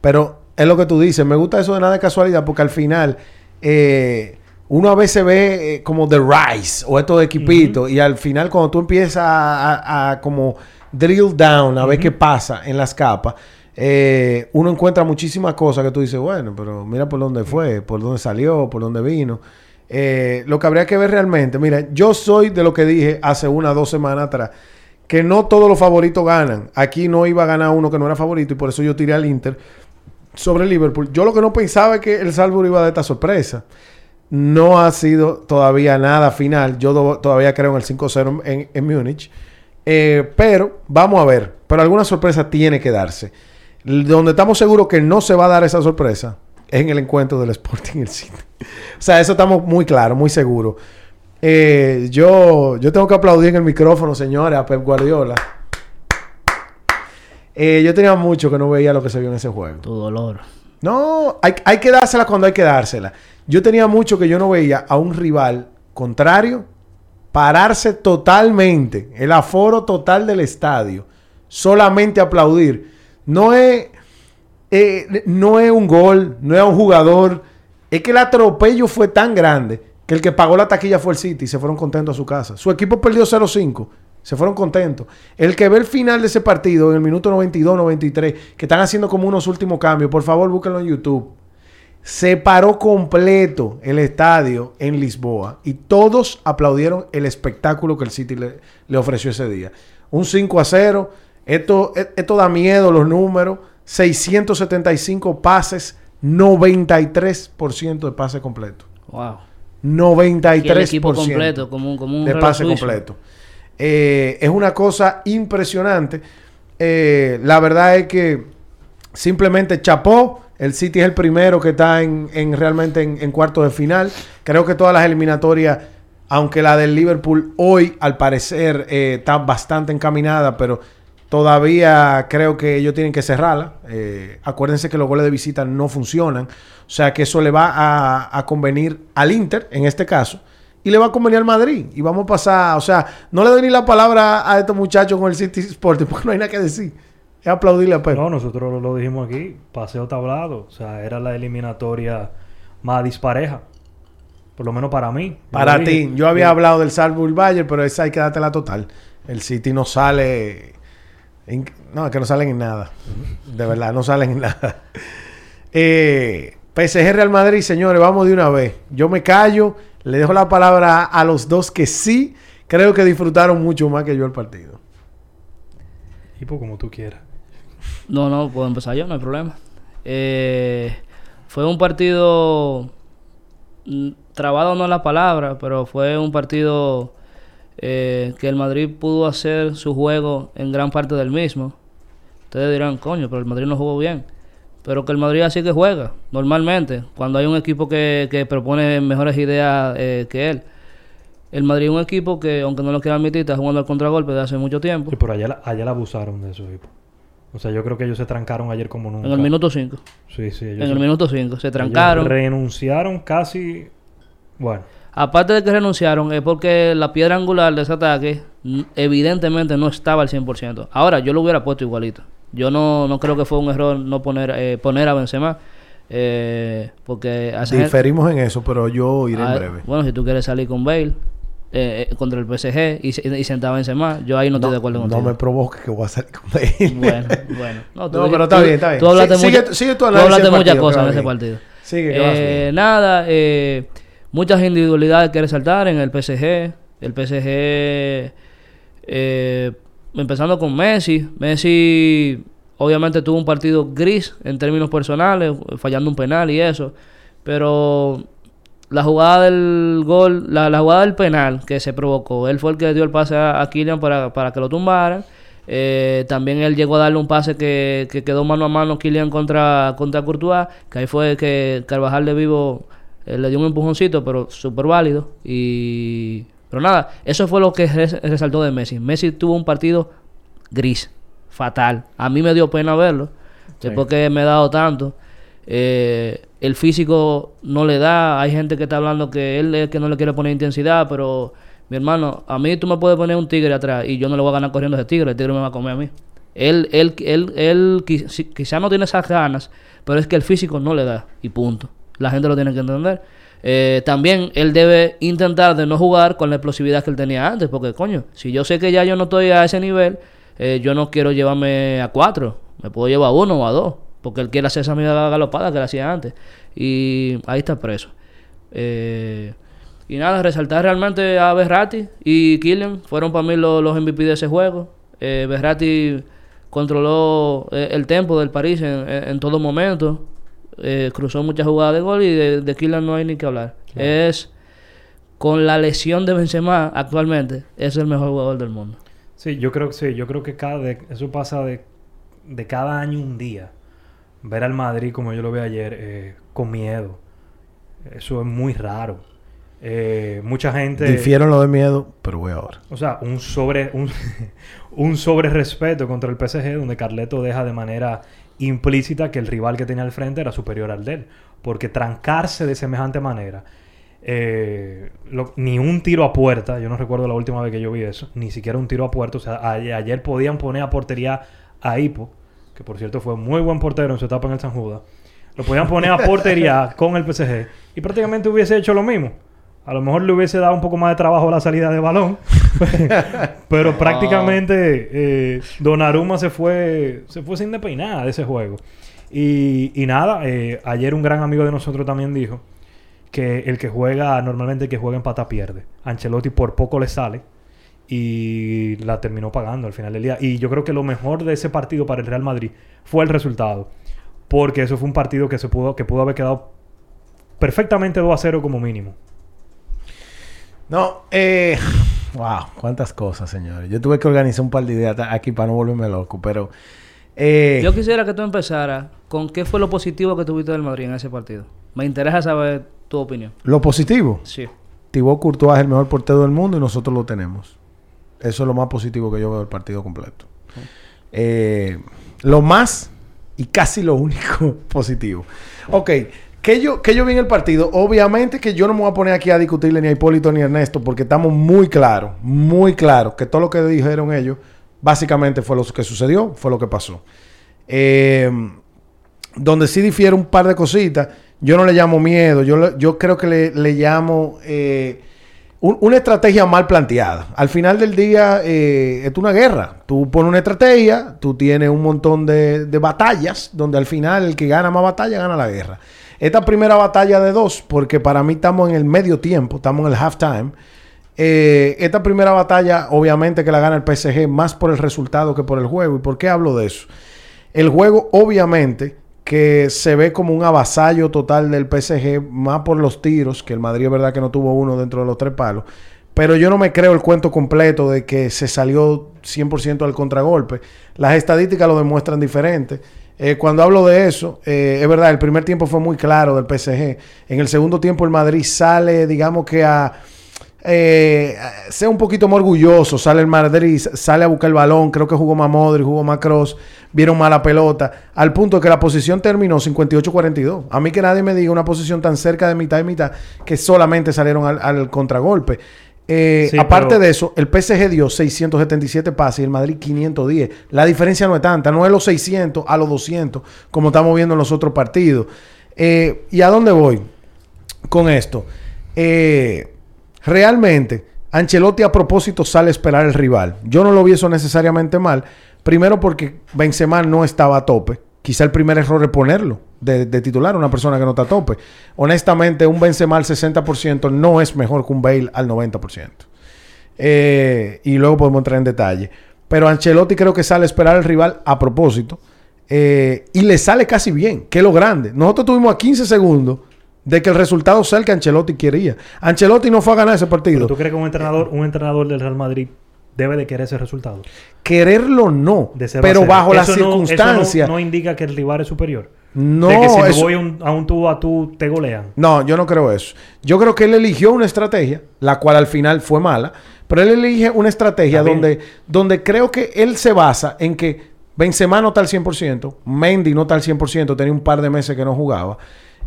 pero es lo que tú dices. Me gusta eso de nada de casualidad, porque al final eh, uno a veces ve eh, como The Rise o estos equipitos, y al final, cuando tú empiezas a, a- a como drill down, a ver qué pasa en las capas. eh, uno encuentra muchísimas cosas que tú dices, bueno, pero mira por dónde fue, por dónde salió, por dónde vino. Eh, lo que habría que ver realmente, mira, yo soy de lo que dije hace una o dos semanas atrás, que no todos los favoritos ganan. Aquí no iba a ganar uno que no era favorito y por eso yo tiré al Inter sobre Liverpool. Yo lo que no pensaba es que el Salzburg iba a dar esta sorpresa. No ha sido todavía nada final. Yo todavía creo en el 5-0 en, en Múnich. Eh, pero vamos a ver. Pero alguna sorpresa tiene que darse. Donde estamos seguros que no se va a dar esa sorpresa es en el encuentro del Sporting el City. o sea, eso estamos muy claros, muy seguros. Eh, yo, yo tengo que aplaudir en el micrófono, señores, a Pep Guardiola. Eh, yo tenía mucho que no veía lo que se vio en ese juego. Tu dolor. No, hay, hay que dársela cuando hay que dársela. Yo tenía mucho que yo no veía a un rival contrario pararse totalmente, el aforo total del estadio, solamente aplaudir. No es, eh, no es un gol, no es un jugador, es que el atropello fue tan grande que el que pagó la taquilla fue el City y se fueron contentos a su casa. Su equipo perdió 0-5. Se fueron contentos. El que ve el final de ese partido en el minuto 92, 93, que están haciendo como unos últimos cambios, por favor búsquenlo en YouTube. Se paró completo el estadio en Lisboa y todos aplaudieron el espectáculo que el City le, le ofreció ese día. Un 5 a 0. Esto, e- esto da miedo los números. 675 pases, 93% de pase completo. Wow. 93% Y el equipo completo, como un, como un de pase suizo. completo. Eh, es una cosa impresionante. Eh, la verdad es que simplemente chapó. El City es el primero que está en, en realmente en, en cuarto de final. Creo que todas las eliminatorias, aunque la del Liverpool hoy al parecer eh, está bastante encaminada, pero todavía creo que ellos tienen que cerrarla. Acuérdense que los goles de visita no funcionan. O sea que eso le va a convenir al Inter, en este caso, y le va a convenir al Madrid. Y vamos a pasar, o sea, no le doy ni la palabra a estos muchachos con el City Sporting porque no hay nada que decir. Es aplaudirle a Pep. No, nosotros lo, lo dijimos aquí, paseo tablado. O sea, era la eliminatoria más dispareja. Por lo menos para mí. Para ti, yo había Sí. hablado del Salzburg Bayern, pero esa hay que darte la total. El City no sale. en- no, es que no salen en nada. De verdad, no salen en nada. Eh, PSG Real Madrid, señores, vamos de una vez. Yo me callo, le dejo la palabra a los dos que sí creo que disfrutaron mucho más que yo el partido. Tipo como tú quieras. No, no, puedo empezar yo, no hay problema. Eh, fue un partido mm, trabado no es la palabra, pero fue un partido eh, que el Madrid pudo hacer su juego en gran parte del mismo. Ustedes dirán, coño, pero el Madrid no jugó bien. Pero que el Madrid así que juega, normalmente, cuando hay un equipo que, que propone mejores ideas eh, que él. El Madrid es un equipo que, aunque no lo quiera admitir, está jugando al contragolpe desde hace mucho tiempo. Sí, pero ayer, la- ayer abusaron de eso, equipo. O sea, yo creo que ellos se trancaron ayer como nunca. En el minuto 5. Sí, sí. ellos En se- el minuto 5. Se ellos trancaron. renunciaron casi... Bueno. aparte de que renunciaron, es porque la piedra angular de ese ataque evidentemente no estaba al 100%. Ahora, yo lo hubiera puesto igualito. Yo no, no creo que fue un error no poner, eh, poner a Benzema. Eh, porque Diferimos en eso, pero yo iré en Ah, breve. Bueno, si tú quieres salir con Bale eh, eh, contra el PSG y, y sentar a Benzema, yo ahí no, estoy de acuerdo no contigo. me provoques que voy a salir con él. Bueno, bueno. No, No, pero está tú- bien, está bien. Tú hablaste, Sí, sigue mucha- sigue tu tú hablaste muchas cosas en ese partido. Sigue, que Eh, nada, eh, muchas individualidades que resaltar en el PSG. El PSG, eh, empezando con Messi. Messi, obviamente, tuvo un partido gris en términos personales, fallando un penal y eso. Pero la jugada del gol, la, jugada del penal que se provocó, él fue el que dio el pase a, a Kylian para, para que lo tumbaran. Eh, también él llegó a darle un pase que, que quedó mano a mano Kylian contra, contra Courtois, que ahí fue que Carvajal de Vivo eh, le dio un empujoncito, pero súper válido. Y... Pero nada, eso fue lo que res- resaltó de Messi. Messi tuvo un partido gris, fatal. A mí me dio pena verlo, Sí. después que me he dado tanto. Eh, el físico no le da. Hay gente que está hablando que él es que no le quiere poner intensidad, pero mi hermano, a mí tú me puedes poner un tigre atrás y yo no le voy a ganar corriendo a ese tigre. El tigre me va a comer a mí. Él, él, él, él quizá no tiene esas ganas, pero es que el físico no le da y punto. La gente lo tiene que entender. Eh, también él debe intentar de no jugar con la explosividad que él tenía antes, porque coño, si yo sé que ya yo no estoy a ese nivel, eh, yo no quiero llevarme a cuatro, me puedo llevar a uno o a dos, porque él quiere hacer esa misma galopada que él hacía antes. Y ahí está preso. Eh, y nada, resaltar realmente a Berratti y Kylian, fueron para mí los, los MVP de ese juego. Eh, Berratti controló eh, el tempo del París en todo momento. Eh, cruzó muchas jugadas de gol y de, de Kylian no hay ni que hablar. Es con la lesión de Benzema actualmente, es el mejor jugador del mundo. Sí, yo creo que sí, yo creo que cada de- eso pasa de, de cada año un día. Ver al Madrid como yo lo vi ayer eh, con miedo. Eso es muy raro. Eh, mucha gente. Difiero en lo de miedo, pero voy ahora. O sea, un sobre un, un sobre respeto contra el PSG donde Carleto deja de manera implícita que el rival que tenía al frente era superior al de él. Porque trancarse de semejante manera, eh, lo- ni un tiro a puerta, yo no recuerdo la última vez que yo vi eso, ni siquiera un tiro a puerta. O sea, a- ayer podían poner a portería a Hipo, que por cierto fue muy buen portero en su etapa en el San Judas. Lo podían poner a portería con el PSG y prácticamente hubiese hecho lo mismo. A lo mejor le hubiese dado un poco más de trabajo a la salida de balón. Pero prácticamente eh, Donnarumma se fue, se fue sin despeinar de ese juego. Y, y nada, eh, ayer un gran amigo de nosotros también dijo que el que juega, normalmente el que juega en pata pierde. Ancelotti por poco le sale y la terminó pagando al final del día. Y yo creo que lo mejor de ese partido para el Real Madrid fue el resultado. Porque eso fue un partido que se pudo, que pudo haber quedado perfectamente 2 a 0 como mínimo. No, eh, wow, cuántas cosas, señores. Yo tuve que organizar un par de ideas aquí para no volverme loco, pero eh, Yo quisiera que tú empezaras con qué fue lo positivo que tuviste del Madrid en ese partido. Me interesa saber tu opinión. lo positivo, Sí. Thibaut Courtois es el mejor portero del mundo y nosotros lo tenemos. Eso es lo más positivo que yo veo del partido completo. Eh, lo más y casi lo único positivo. Ok, ¿qué yo, qué yo vi en el partido? Obviamente que yo no me voy a poner aquí a discutirle ni a Hipólito ni a Ernesto porque estamos muy claros, muy claros que todo lo que dijeron ellos básicamente fue lo que sucedió, fue lo que pasó. Eh, donde sí difiere un par de cositas, yo no le llamo miedo, yo, yo creo que le, le llamo eh, un- una estrategia mal planteada. Al final del día eh, es una guerra. Tú pones una estrategia, tú tienes un montón de, de batallas, donde al final el que gana más batalla gana la guerra. Esta primera batalla de dos, porque para mí estamos en el medio tiempo, estamos en el halftime. Eh, esta primera batalla, obviamente que la gana el PSG más por el resultado que por el juego. ¿Y por qué hablo de eso? El juego, obviamente, que se ve como un avasallo total del PSG, más por los tiros, que el Madrid es verdad que no tuvo uno dentro de los tres palos. Pero yo no me creo el cuento completo de que se salió 100% al contragolpe. Las estadísticas lo demuestran diferente. Eh, cuando hablo de eso, eh, es verdad, el primer tiempo fue muy claro del PSG. En el segundo tiempo el Madrid sale, digamos que a eh, sea un poquito más orgulloso, sale el Madrid, sale a buscar el balón, creo que jugó más Modric, jugó más Cross, vieron mala pelota, al punto que la posición terminó 58-42. A mí que nadie me diga una posición tan cerca de mitad y mitad que solamente salieron al, contragolpe. Eh, aparte de eso, el PSG dio 677 pases y el Madrid 510. La diferencia no es tanta, no es los 600 a los 200, como estamos viendo en los otros partidos. Eh, ¿Y a dónde voy con esto? Eh, realmente, Ancelotti a propósito sale a esperar el rival. Yo no lo vi eso necesariamente mal. Primero porque Benzema no estaba a tope. Quizá el primer error es ponerlo de, titular a una persona que no está a tope. Honestamente, un Benzema al 60% no es mejor que un Bale al 90%. Eh, y luego podemos entrar en detalle. Pero Ancelotti creo que sale a esperar al rival a propósito. Eh, y le sale casi bien, que es lo grande. Nosotros tuvimos a 15 segundos de que el resultado sea el que Ancelotti quería. Ancelotti no fue a ganar ese partido. ¿Tú crees que un entrenador, un entrenador del Real Madrid debe de querer ese resultado? Quererlo no, pero bajo las circunstancias. No, indica que el rival es superior. No, de que si me voy a un tú a tú te golean. No, yo no creo eso. Yo creo que él eligió una estrategia, la cual al final fue mala, pero él elige una estrategia donde, donde creo que él se basa en que Benzema no está al 100%, Mendy no está al 100%, tenía un par de meses que no jugaba.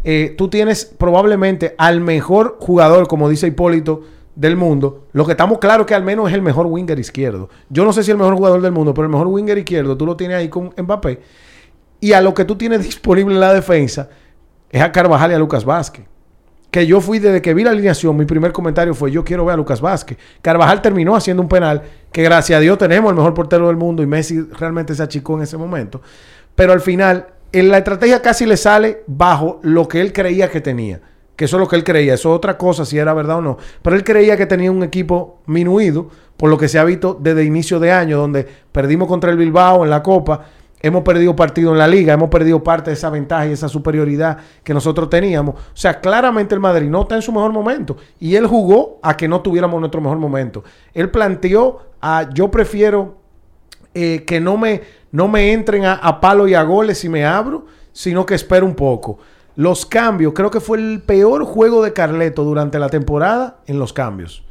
Eh, tú tienes probablemente al mejor jugador, como dice Hipólito, del mundo. Lo que estamos claros que al menos es el mejor winger izquierdo. Yo no sé si el mejor jugador del mundo, pero el mejor winger izquierdo tú lo tienes ahí con Mbappé. Y a lo que tú tienes disponible en la defensa es a Carvajal y a Lucas Vázquez. Que yo fui desde que vi la alineación, mi primer comentario fue yo quiero ver a Lucas Vázquez. Carvajal terminó haciendo un penal que gracias a Dios tenemos el mejor portero del mundo y Messi realmente se achicó en ese momento. Pero al final en la estrategia casi le sale bajo lo que él creía que tenía. Que eso es lo que él creía. Eso es otra cosa, si era verdad o no. Pero él creía que tenía un equipo minuido, por lo que se ha visto desde inicio de año, donde perdimos contra el Bilbao en la Copa, hemos perdido partido en la Liga, hemos perdido parte de esa ventaja y esa superioridad que nosotros teníamos. O sea, claramente el Madrid no está en su mejor momento. Y él jugó a que no tuviéramos nuestro mejor momento. Él planteó a yo prefiero eh, que no me no me entren a, palo y a goles si me abro, sino que espero un poco. Los cambios, creo que fue el peor juego de Carleto durante la temporada en los cambios.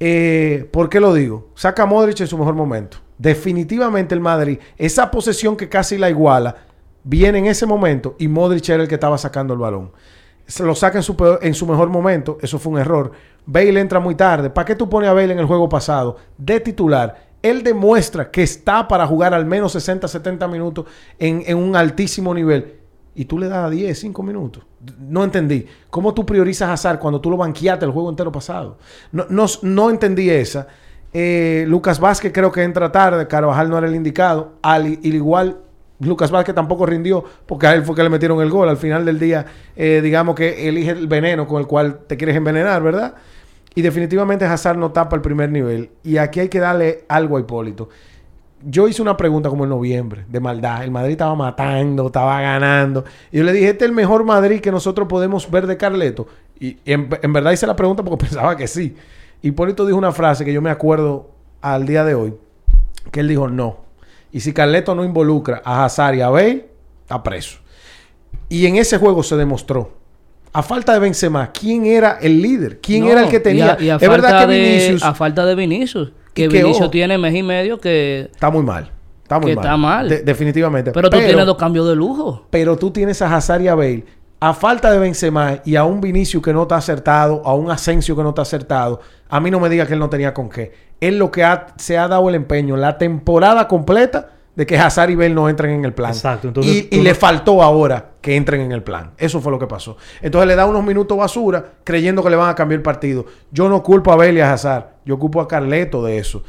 Eh, ¿Por qué lo digo? Saca a Modric en su mejor momento. Definitivamente el Madrid, esa posesión que casi la iguala, viene en ese momento y Modric era el que estaba sacando el balón. Se lo saca en su, mejor momento, eso fue un error. Bale entra muy tarde. ¿Para qué tú pones a Bale en el juego pasado de titular él demuestra que está para jugar al menos 60, 70 minutos en, un altísimo nivel. Y tú le das 10, 5 minutos. No entendí. ¿Cómo tú priorizas a cuando tú lo banqueaste el juego entero pasado? No, no, entendí esa. Eh, Lucas Vázquez creo que entra tarde. Carvajal no era el indicado. Al, igual, Lucas Vázquez tampoco rindió porque a él fue que le metieron el gol. Al final del día, eh, digamos que elige el veneno con el cual te quieres envenenar, ¿verdad? Y definitivamente Hazard no tapa el primer nivel. Y aquí hay que darle algo a Hipólito. Yo hice una pregunta como en noviembre, de maldad. El Madrid estaba matando, estaba ganando. Y yo le dije, este es el mejor Madrid que nosotros podemos ver de Carleto. Y, en, verdad hice la pregunta porque pensaba que sí. Hipólito dijo una frase que yo me acuerdo al día de hoy. Que él dijo, no. Y si Carleto no involucra a Hazard y a Bale, está preso. Y en ese juego se demostró a falta de Benzema, ¿quién era el líder? ¿Quién era el que tenía? Y a, es verdad que Vinicius... A falta de Vinicius. Que, Vinicius tiene mes y medio que... Está muy mal. Está muy mal. está mal. definitivamente. Pero, tú tienes dos cambios de lujo. Pero tú tienes a Hazard y a Bale. A falta de Benzema y a un Vinicius que no está acertado, a un Asensio que no está acertado, a mí no me diga que él no tenía con qué. Él lo que se ha dado el empeño la temporada completa de que Hazard y Bale no entren en el plan. Exacto. y, le faltó ahora que entren en el plan. Eso fue lo que pasó. Entonces le da unos minutos basura creyendo que le van a cambiar el partido. Yo no culpo a Bale y a Hazard. Yo culpo a Carleto de eso.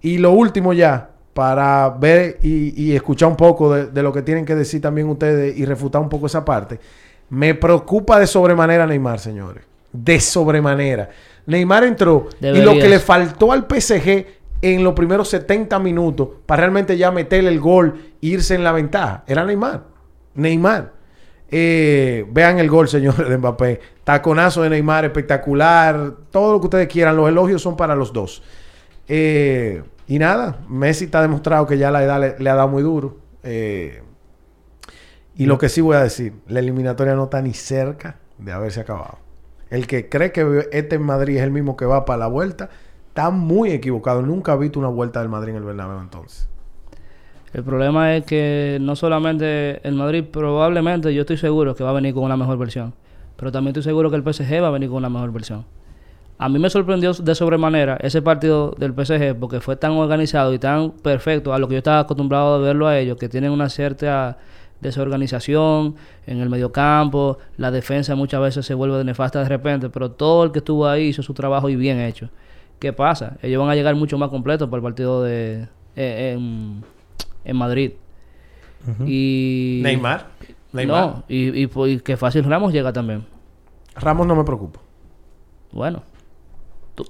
Y lo último ya, para ver y, escuchar un poco de, lo que tienen que decir también ustedes y refutar un poco esa parte. Me preocupa de sobremanera Neymar, señores. De sobremanera. Neymar entró y lo que le faltó al PSG en los primeros 70 minutos para realmente ya meterle el gol e irse en la ventaja. Era Neymar. Neymar. Eh, vean el gol, señores, de Mbappé. Taconazo de Neymar, espectacular. Todo lo que ustedes quieran. Los elogios son para los dos. Eh, y nada, Messi está demostrado que ya la edad le, ha dado muy duro. Eh, y lo que sí voy a decir, la eliminatoria no está ni cerca de haberse acabado. El que cree que este en Madrid es el mismo que va para la vuelta, está muy equivocado. Nunca he visto una vuelta del Madrid en el Bernabéu entonces. El problema es que no solamente el Madrid, probablemente yo estoy seguro que va a venir con una mejor versión, pero también estoy seguro que el PSG va a venir con una mejor versión. A mí me sorprendió de sobremanera ese partido del PSG porque fue tan organizado y tan perfecto a lo que yo estaba acostumbrado a verlo a ellos, que tienen una cierta desorganización en el mediocampo, la defensa muchas veces se vuelve nefasta de repente, pero todo el que estuvo ahí hizo su trabajo y bien hecho. ¿Qué pasa? Ellos van a llegar mucho más completos para el partido de eh, en, en Madrid. Y Neymar. Neymar. No, y, y, y, que fácil Ramos llega también. Ramos no me preocupa. Bueno,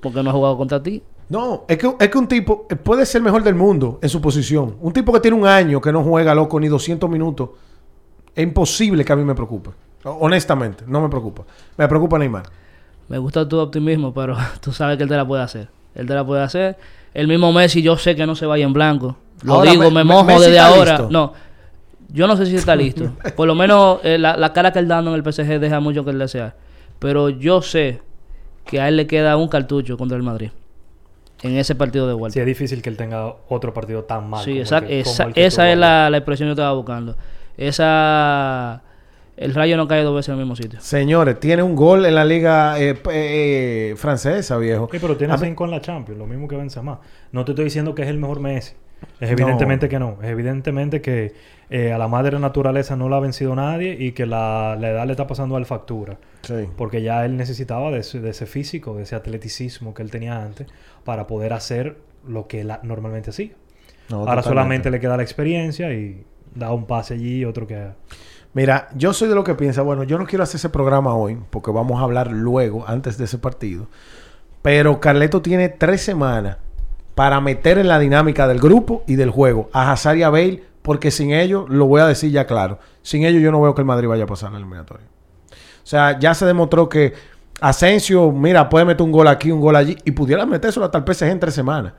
¿por qué no ha jugado contra ti? No, es que, es que un tipo puede ser el mejor del mundo en su posición. Un tipo que tiene un año que no juega, loco, ni 200 minutos. Es imposible que a mí me preocupe. Honestamente, no me preocupa. Me preocupa Neymar. Me gusta tu optimismo, pero tú sabes que él te la puede hacer. Él te la puede hacer. El mismo Messi, yo sé que no se vaya en blanco. Lo digo, me, mojo desde ahora. No, yo no sé si está listo. Por lo menos eh, la, la, cara que él dando en el PSG deja mucho que él desea. Pero yo sé que a él le queda un cartucho contra el Madrid. En ese partido de vuelta. Sí, es difícil que él tenga otro partido tan mal. Sí, esa, esa es la, la, expresión que yo estaba buscando. Esa... El rayo no cae dos veces en el mismo sitio. Señores, tiene un gol en la liga eh, eh, francesa, viejo. Sí, pero tiene cinco en la Champions, lo mismo que Benzema. No te estoy diciendo que es el mejor Messi. Es evidentemente no. que no. Es evidentemente que eh, a la madre naturaleza no la ha vencido nadie y que la, la edad le está pasando al factura. Sí. Porque ya él necesitaba de, ese, de ese físico, de ese atleticismo que él tenía antes para poder hacer lo que él normalmente hacía. No, Ahora totalmente. solamente le queda la experiencia y da un pase allí y otro que... Mira, yo soy de lo que piensa, bueno, yo no quiero hacer ese programa hoy porque vamos a hablar luego, antes de ese partido. Pero Carleto tiene tres semanas para meter en la dinámica del grupo y del juego a Hazard y a Bale, porque sin ellos, lo voy a decir ya claro, sin ellos yo no veo que el Madrid vaya a pasar la eliminatoria. O sea, ya se demostró que Asensio, mira, puede meter un gol aquí, un gol allí, y pudiera metérselo hasta el PSG en tres semanas.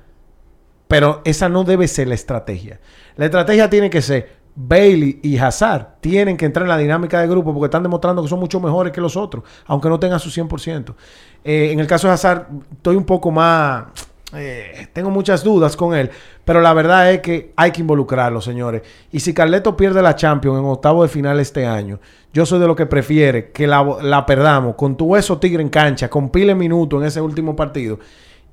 Pero esa no debe ser la estrategia. La estrategia tiene que ser Bailey y Hazard tienen que entrar en la dinámica del grupo porque están demostrando que son mucho mejores que los otros, aunque no tengan su 100%. Eh, en el caso de Hazard, estoy un poco más... Eh, tengo muchas dudas con él, pero la verdad es que hay que involucrarlo, señores. Y si Carleto pierde la Champions en octavo de final este año, yo soy de lo que prefiere que la, perdamos con tu hueso tigre en cancha, con pile minutos en ese último partido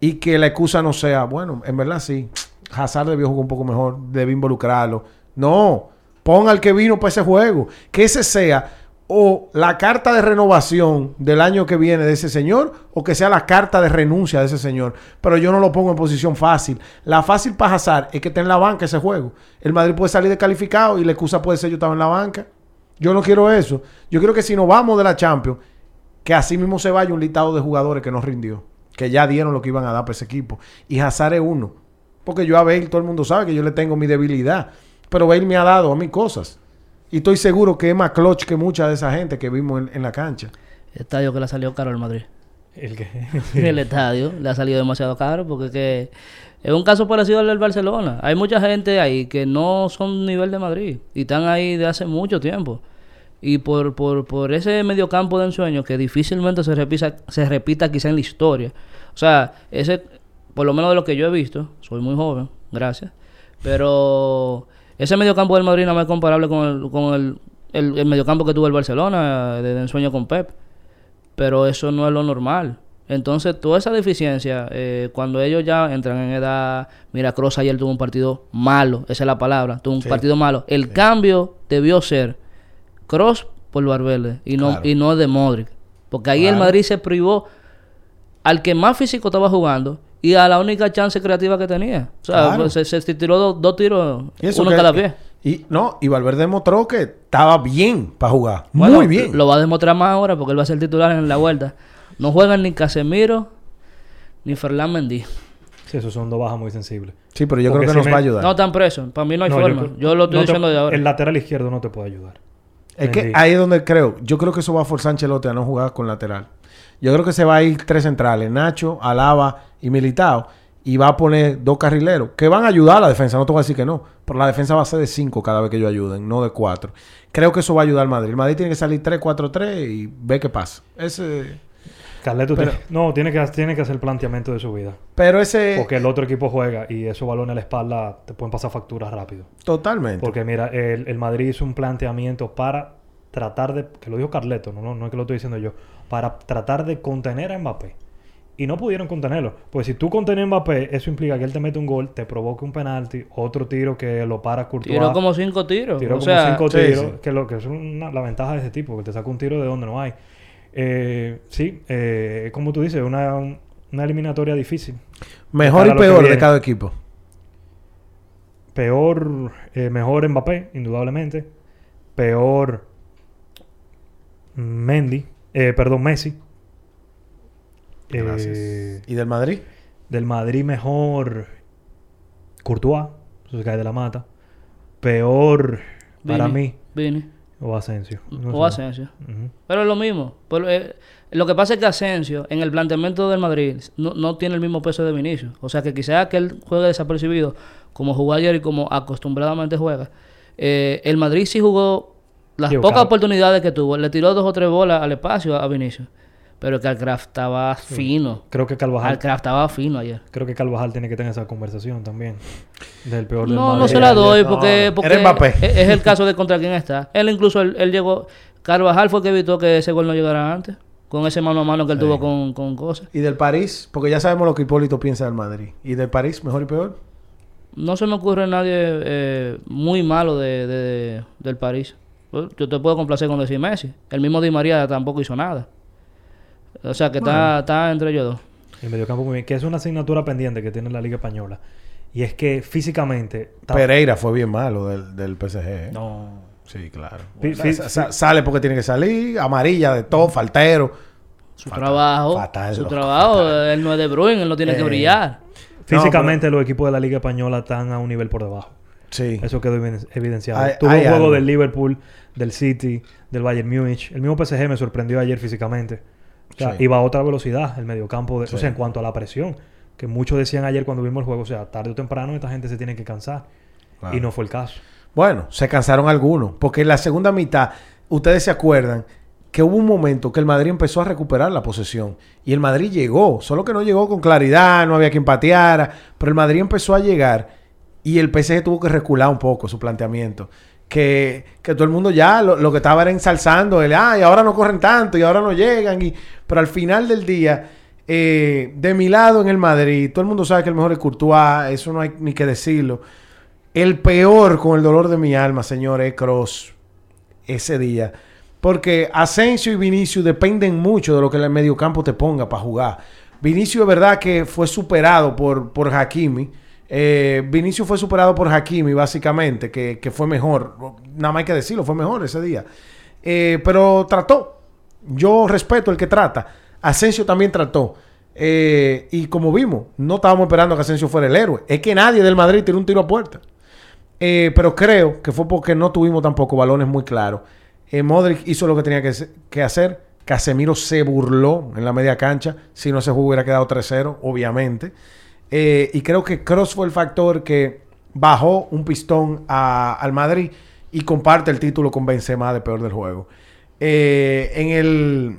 y que la excusa no sea, bueno, en verdad sí, Hazard debió jugar un poco mejor, debe involucrarlo. No, Pon al que vino para ese juego. Que ese sea o la carta de renovación del año que viene de ese señor o que sea la carta de renuncia de ese señor. Pero yo no lo pongo en posición fácil. La fácil para Hazard es que esté en la banca ese juego. El Madrid puede salir descalificado y la excusa puede ser yo estaba en la banca. Yo no quiero eso. Yo quiero que si nos vamos de la Champions, que así mismo se vaya un listado de jugadores que nos rindió. Que ya dieron lo que iban a dar para ese equipo. Y Hazard es uno. Porque yo a Bale, todo el mundo sabe que yo le tengo mi debilidad. Pero Bale me ha dado a mí cosas. Y estoy seguro que es más clutch que mucha de esa gente que vimos en, en la cancha. El estadio que le ha salido caro al Madrid. ¿El qué? el estadio le ha salido demasiado caro porque que es un caso parecido al del Barcelona. Hay mucha gente ahí que no son nivel de Madrid y están ahí de hace mucho tiempo. Y por, por, por ese mediocampo de ensueño que difícilmente se repita, se repita quizá en la historia. O sea, ese, por lo menos de lo que yo he visto, soy muy joven, gracias. Pero ese mediocampo del Madrid no es comparable con el, con el, el, el mediocampo que tuvo el Barcelona de, de ensueño con Pep. Pero eso no es lo normal. Entonces, toda esa deficiencia, eh, cuando ellos ya entran en edad, mira, Cross ayer tuvo un partido malo, esa es la palabra, tuvo un sí. partido malo. El sí. cambio debió ser Cross por Valverde y no, claro. y no de Modric. Porque ahí claro. el Madrid se privó al que más físico estaba jugando y a la única chance creativa que tenía. O sea, claro. se, se, tiró dos, dos tiros, uno en cada pie. Y no, y Valverde demostró que estaba bien para jugar. Bueno, muy bien. Lo va a demostrar más ahora porque él va a ser titular en la vuelta. No juegan ni Casemiro ni Ferland Mendy. Sí, esos son dos bajas muy sensibles. Sí, pero yo Porque creo que si nos me... va a ayudar. No están presos. Para mí no hay no, forma. Yo, yo, lo estoy no diciendo te, de ahora. El lateral izquierdo no te puede ayudar. Es Mendy. que ahí es donde creo. Yo creo que eso va a forzar a Ancelotti a no jugar con lateral. Yo creo que se va a ir tres centrales. Nacho, Alaba y Militao. Y va a poner dos carrileros. Que van a ayudar a la defensa. No te voy a decir que no. Pero la defensa va a ser de cinco cada vez que ellos ayuden. No de cuatro. Creo que eso va a ayudar al Madrid. El Madrid tiene que salir 3-4-3 y ver qué pasa. Ese... Carleto tiene- no, tiene que, tiene que hacer el planteamiento de su vida. Pero ese... Porque el otro equipo juega y esos balones a la espalda te pueden pasar facturas rápido. Totalmente. Porque mira, el, el Madrid hizo un planteamiento para tratar de, que lo dijo Carleto, no, no, no es que lo estoy diciendo yo, para tratar de contener a Mbappé. Y no pudieron contenerlo. Pues si tú contenes a Mbappé, eso implica que él te mete un gol, te provoca un penalti, otro tiro que lo para Courtois. Tiró como cinco tiros. Tiró o como sea, cinco sí, tiros, sí. que lo que es una- la ventaja de ese tipo, que te saca un tiro de donde no hay. Eh, sí, eh, como tú dices, una, un- una eliminatoria difícil. Mejor y peor de cada equipo. Peor, eh, mejor Mbappé, indudablemente. Peor Mendy, eh, perdón, Messi. Eh. ¿Y del Madrid? del Madrid mejor Courtois, eso se cae de la mata. Peor para mí Vini. o Asensio. No O sé. Asensio. Pero es lo mismo. Pero, eh, lo que pasa es que Asensio, en el planteamiento del Madrid, no, no tiene el mismo peso de Vinicius. O sea que quizás que él juegue desapercibido, como jugó ayer y como acostumbradamente juega. Eh, el Madrid sí jugó las pocas claro. oportunidades que tuvo. Le tiró dos o tres bolas al espacio a Vinicius. Pero que Alcraft estaba fino. Creo que Carvajal, Alcraft estaba fino ayer. creo que Carvajal tiene que tener esa conversación también. Del peor del No, Madrid. no se la doy porque, porque Mbappé. es, es el caso de contra quién está. Él incluso, él, él llegó... Carvajal fue el que evitó que ese gol no llegara antes. Con ese mano a mano que él Sí. tuvo con, con cosas. ¿Y del París? Porque ya sabemos lo que Hipólito piensa del Madrid. ¿Y del París, mejor y peor? No se me ocurre nadie eh, muy malo de, de- del París. Yo te puedo complacer con decir Messi. El mismo Di María tampoco hizo nada. O sea que está, está entre ellos dos. El mediocampo muy bien. Que es una asignatura pendiente que tiene la Liga Española. Y es que físicamente... Pereira fue bien malo del, del PSG. ¿eh? No. Sí, claro. Sa- sa- sale porque tiene que salir. Amarilla de todo, faltero. Su Fatal, trabajo. fatal, su loco, trabajo. fatal. Él no es de Bruin, él no tiene que Eh, brillar. Físicamente los equipos de la Liga Española están a un nivel por debajo. Sí. Eso quedó eviden- evidenciado. Hay un juego algo. del Liverpool, del City, del Bayern Múnich. El mismo PSG me sorprendió ayer físicamente. O sea, Sí. iba a otra velocidad el mediocampo. De, Sí. O sea, en cuanto a la presión. Que muchos decían ayer cuando vimos el juego. O sea, tarde o temprano esta gente se tiene que cansar. Claro. Y no fue el caso. Bueno, se cansaron algunos. Porque en la segunda mitad, ustedes se acuerdan que hubo un momento que el Madrid empezó a recuperar la posesión. Y el Madrid llegó. Solo que no llegó con claridad, no había quien pateara. Pero el Madrid empezó a llegar. Y el PSG tuvo que recular un poco su planteamiento. Que, que todo el mundo ya lo, lo que estaba era ensalzando. El, ay, ahora no corren tanto y ahora no llegan. Y, pero al final del día, eh, de mi lado en el Madrid, todo el mundo sabe que el mejor es Courtois. Eso no hay ni que decirlo. El peor con el dolor de mi alma, señor, es Cross ese día. Porque Asensio y Vinicius dependen mucho de lo que el mediocampo te ponga para jugar. Vinicius es verdad que fue superado por, por Hakimi. Eh, Vinicius fue superado por Hakimi, básicamente, que, fue mejor. Nada más hay que decirlo, fue mejor ese día. Eh, pero trató. Yo respeto el que trata. Asensio también trató. Eh, y como vimos, no estábamos esperando que Asensio fuera el héroe. Es que nadie del Madrid tiró un tiro a puerta. Eh, pero creo que fue porque no tuvimos tampoco balones muy claros. Eh, Modric hizo lo que tenía que, que hacer. Casemiro se burló en la media cancha. Si no se jugó, hubiera quedado 3-0, obviamente. Eh, y creo que Cross fue el factor que bajó un pistón a- al Madrid y comparte el título con Benzema de peor del juego. Eh, en el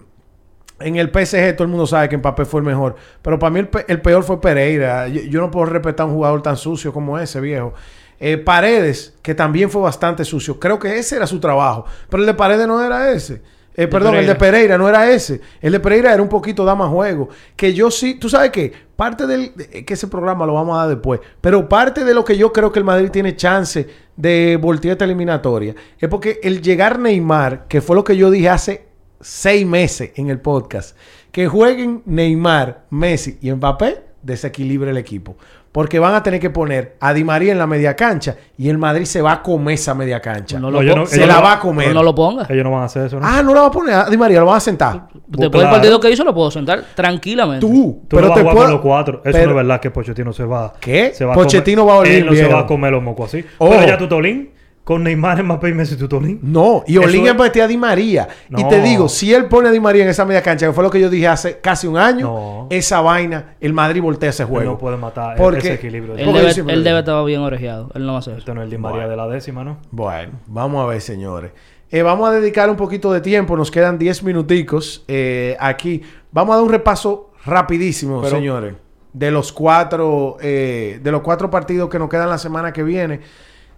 en el PSG todo el mundo sabe que Mbappé fue el mejor. Pero para mí el, pe- el peor fue Pereira. Yo, yo no puedo respetar a un jugador tan sucio como ese, viejo. Eh, Paredes, que también fue bastante sucio. Creo que ese era su trabajo. Pero el de Paredes no era ese. Eh, perdón, el de Pereira. No era ese. El de Pereira era un poquito da más juego. Que yo sí, tú sabes que parte del, de- que ese programa lo vamos a dar después. Pero parte de lo que yo creo que el Madrid tiene chance de voltear esta eliminatoria es porque el llegar Neymar, que fue lo que yo dije hace seis meses en el podcast, que jueguen Neymar, Messi y Mbappé, desequilibre el equipo. Porque van a tener que poner a Di María en la media cancha y el Madrid se va a comer esa media cancha. No No, lo no- se la no- va a comer. no lo ponga. Ellos no van a hacer eso, ¿no? Ah, no la va a poner a Di María, lo van a sentar. Después claro. del partido que hizo, lo puedo sentar tranquilamente. Tú, Tú pero no vas te a jugar puedo- los cuatro. Eso pero- no es verdad que Pochettino se va. ¿Qué? Se va a Pochettino comer- va a volver Él no se va a comer los mocos así. Oh. Pero ya Tutolín, con Neymar, Mbappé y Messi, Tutolín. No, y Olin es- metió a Di María. Y te digo, si él pone a Di María en esa media cancha, que fue lo que yo dije hace casi un año, No. esa vaina, el Madrid voltea ese Él juego. no puede matar Porque- ese equilibrio. Él Porque debe, él debe estar bien orejeado. Él no va a hacer. Este no es el Di María Bueno. de la décima, ¿no? Bueno, vamos a ver, señores. Eh, vamos a dedicar un poquito de tiempo, nos quedan 10 minuticos eh, aquí. Vamos a dar un repaso rapidísimo, señores, de los cuatro, eh, de los cuatro partidos que nos quedan la semana que viene.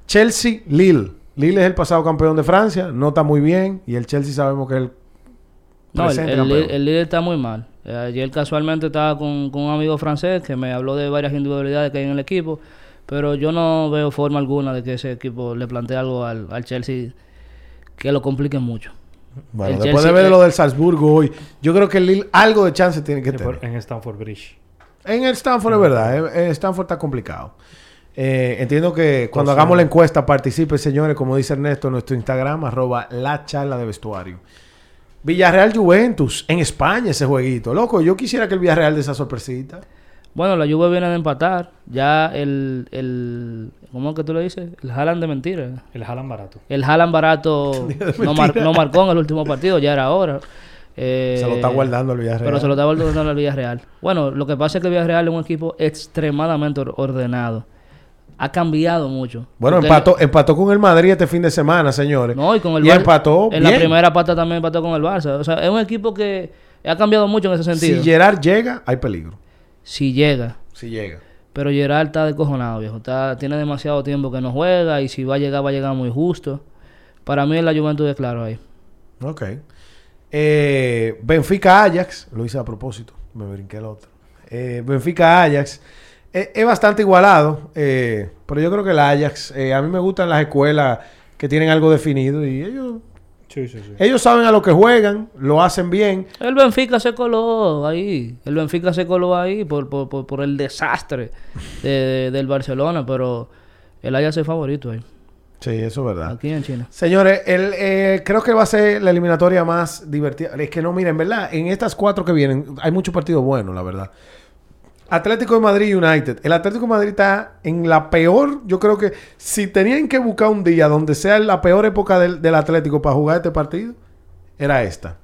Chelsea, Lille. Lille es el pasado campeón de Francia, no está muy bien y el Chelsea sabemos que es el no, el, Lille está muy mal. Eh, ayer casualmente estaba con, con, un amigo francés que me habló de varias individualidades que hay en el equipo, pero yo no veo forma alguna de que ese equipo le plantee algo al, al Chelsea que lo complique mucho. Bueno, después de ver lo del Salzburgo hoy, yo creo que el Lille algo de chance tiene que tener. En Stanford Bridge. En el Stanford es verdad, en eh, eh, Stanford está complicado. Eh, entiendo que cuando hagamos la encuesta participe, señores, como dice Ernesto, en nuestro Instagram, arroba la charla de vestuario. Villarreal Juventus, en España ese jueguito. Loco, yo quisiera que el Villarreal de esa sorpresita. Bueno, la Juve viene de empatar. Ya el, el ¿cómo es que tú le dices? El Haaland de mentira. El Haaland barato. El Haaland barato no, no, marcó en el último partido, ya era hora. Eh, se lo está guardando el Villarreal. Pero se lo está guardando el Villarreal. Bueno, lo que pasa es que el Villarreal es un equipo extremadamente ordenado. Ha cambiado mucho. Bueno, empató, empató con el Madrid este fin de semana, señores. No, y con el y empató En la primera pata también empató con el Barça. O sea, es un equipo que ha cambiado mucho en ese sentido. Si Gerard llega, hay peligro. Si llega. Si llega. Pero Gerard está descojonado, viejo. Está, tiene demasiado tiempo que no juega y si va a llegar, va a llegar muy justo. Para mí la Juventud es claro ahí. Ok. Eh, Benfica Ajax, lo hice a propósito, me brinqué el otro. Eh, Benfica Ajax eh, es bastante igualado, pero yo creo que el Ajax, a mí me gustan las escuelas que tienen algo definido y ellos ellos saben a lo que juegan, lo hacen bien. El Benfica se coló ahí. El Benfica se coló ahí por, por, por, el desastre del Barcelona, pero el Ajax es favorito ahí. Sí, eso es verdad. Aquí en China. Señores, el, eh, creo que va a ser la eliminatoria más divertida. Es que no, miren, ¿verdad? En estas cuatro que vienen hay muchos partidos buenos, la verdad. Atlético de Madrid United. El Atlético de Madrid está en la peor. Yo creo que si tenían que buscar un día donde sea la peor época del, del Atlético para jugar este partido, era esta.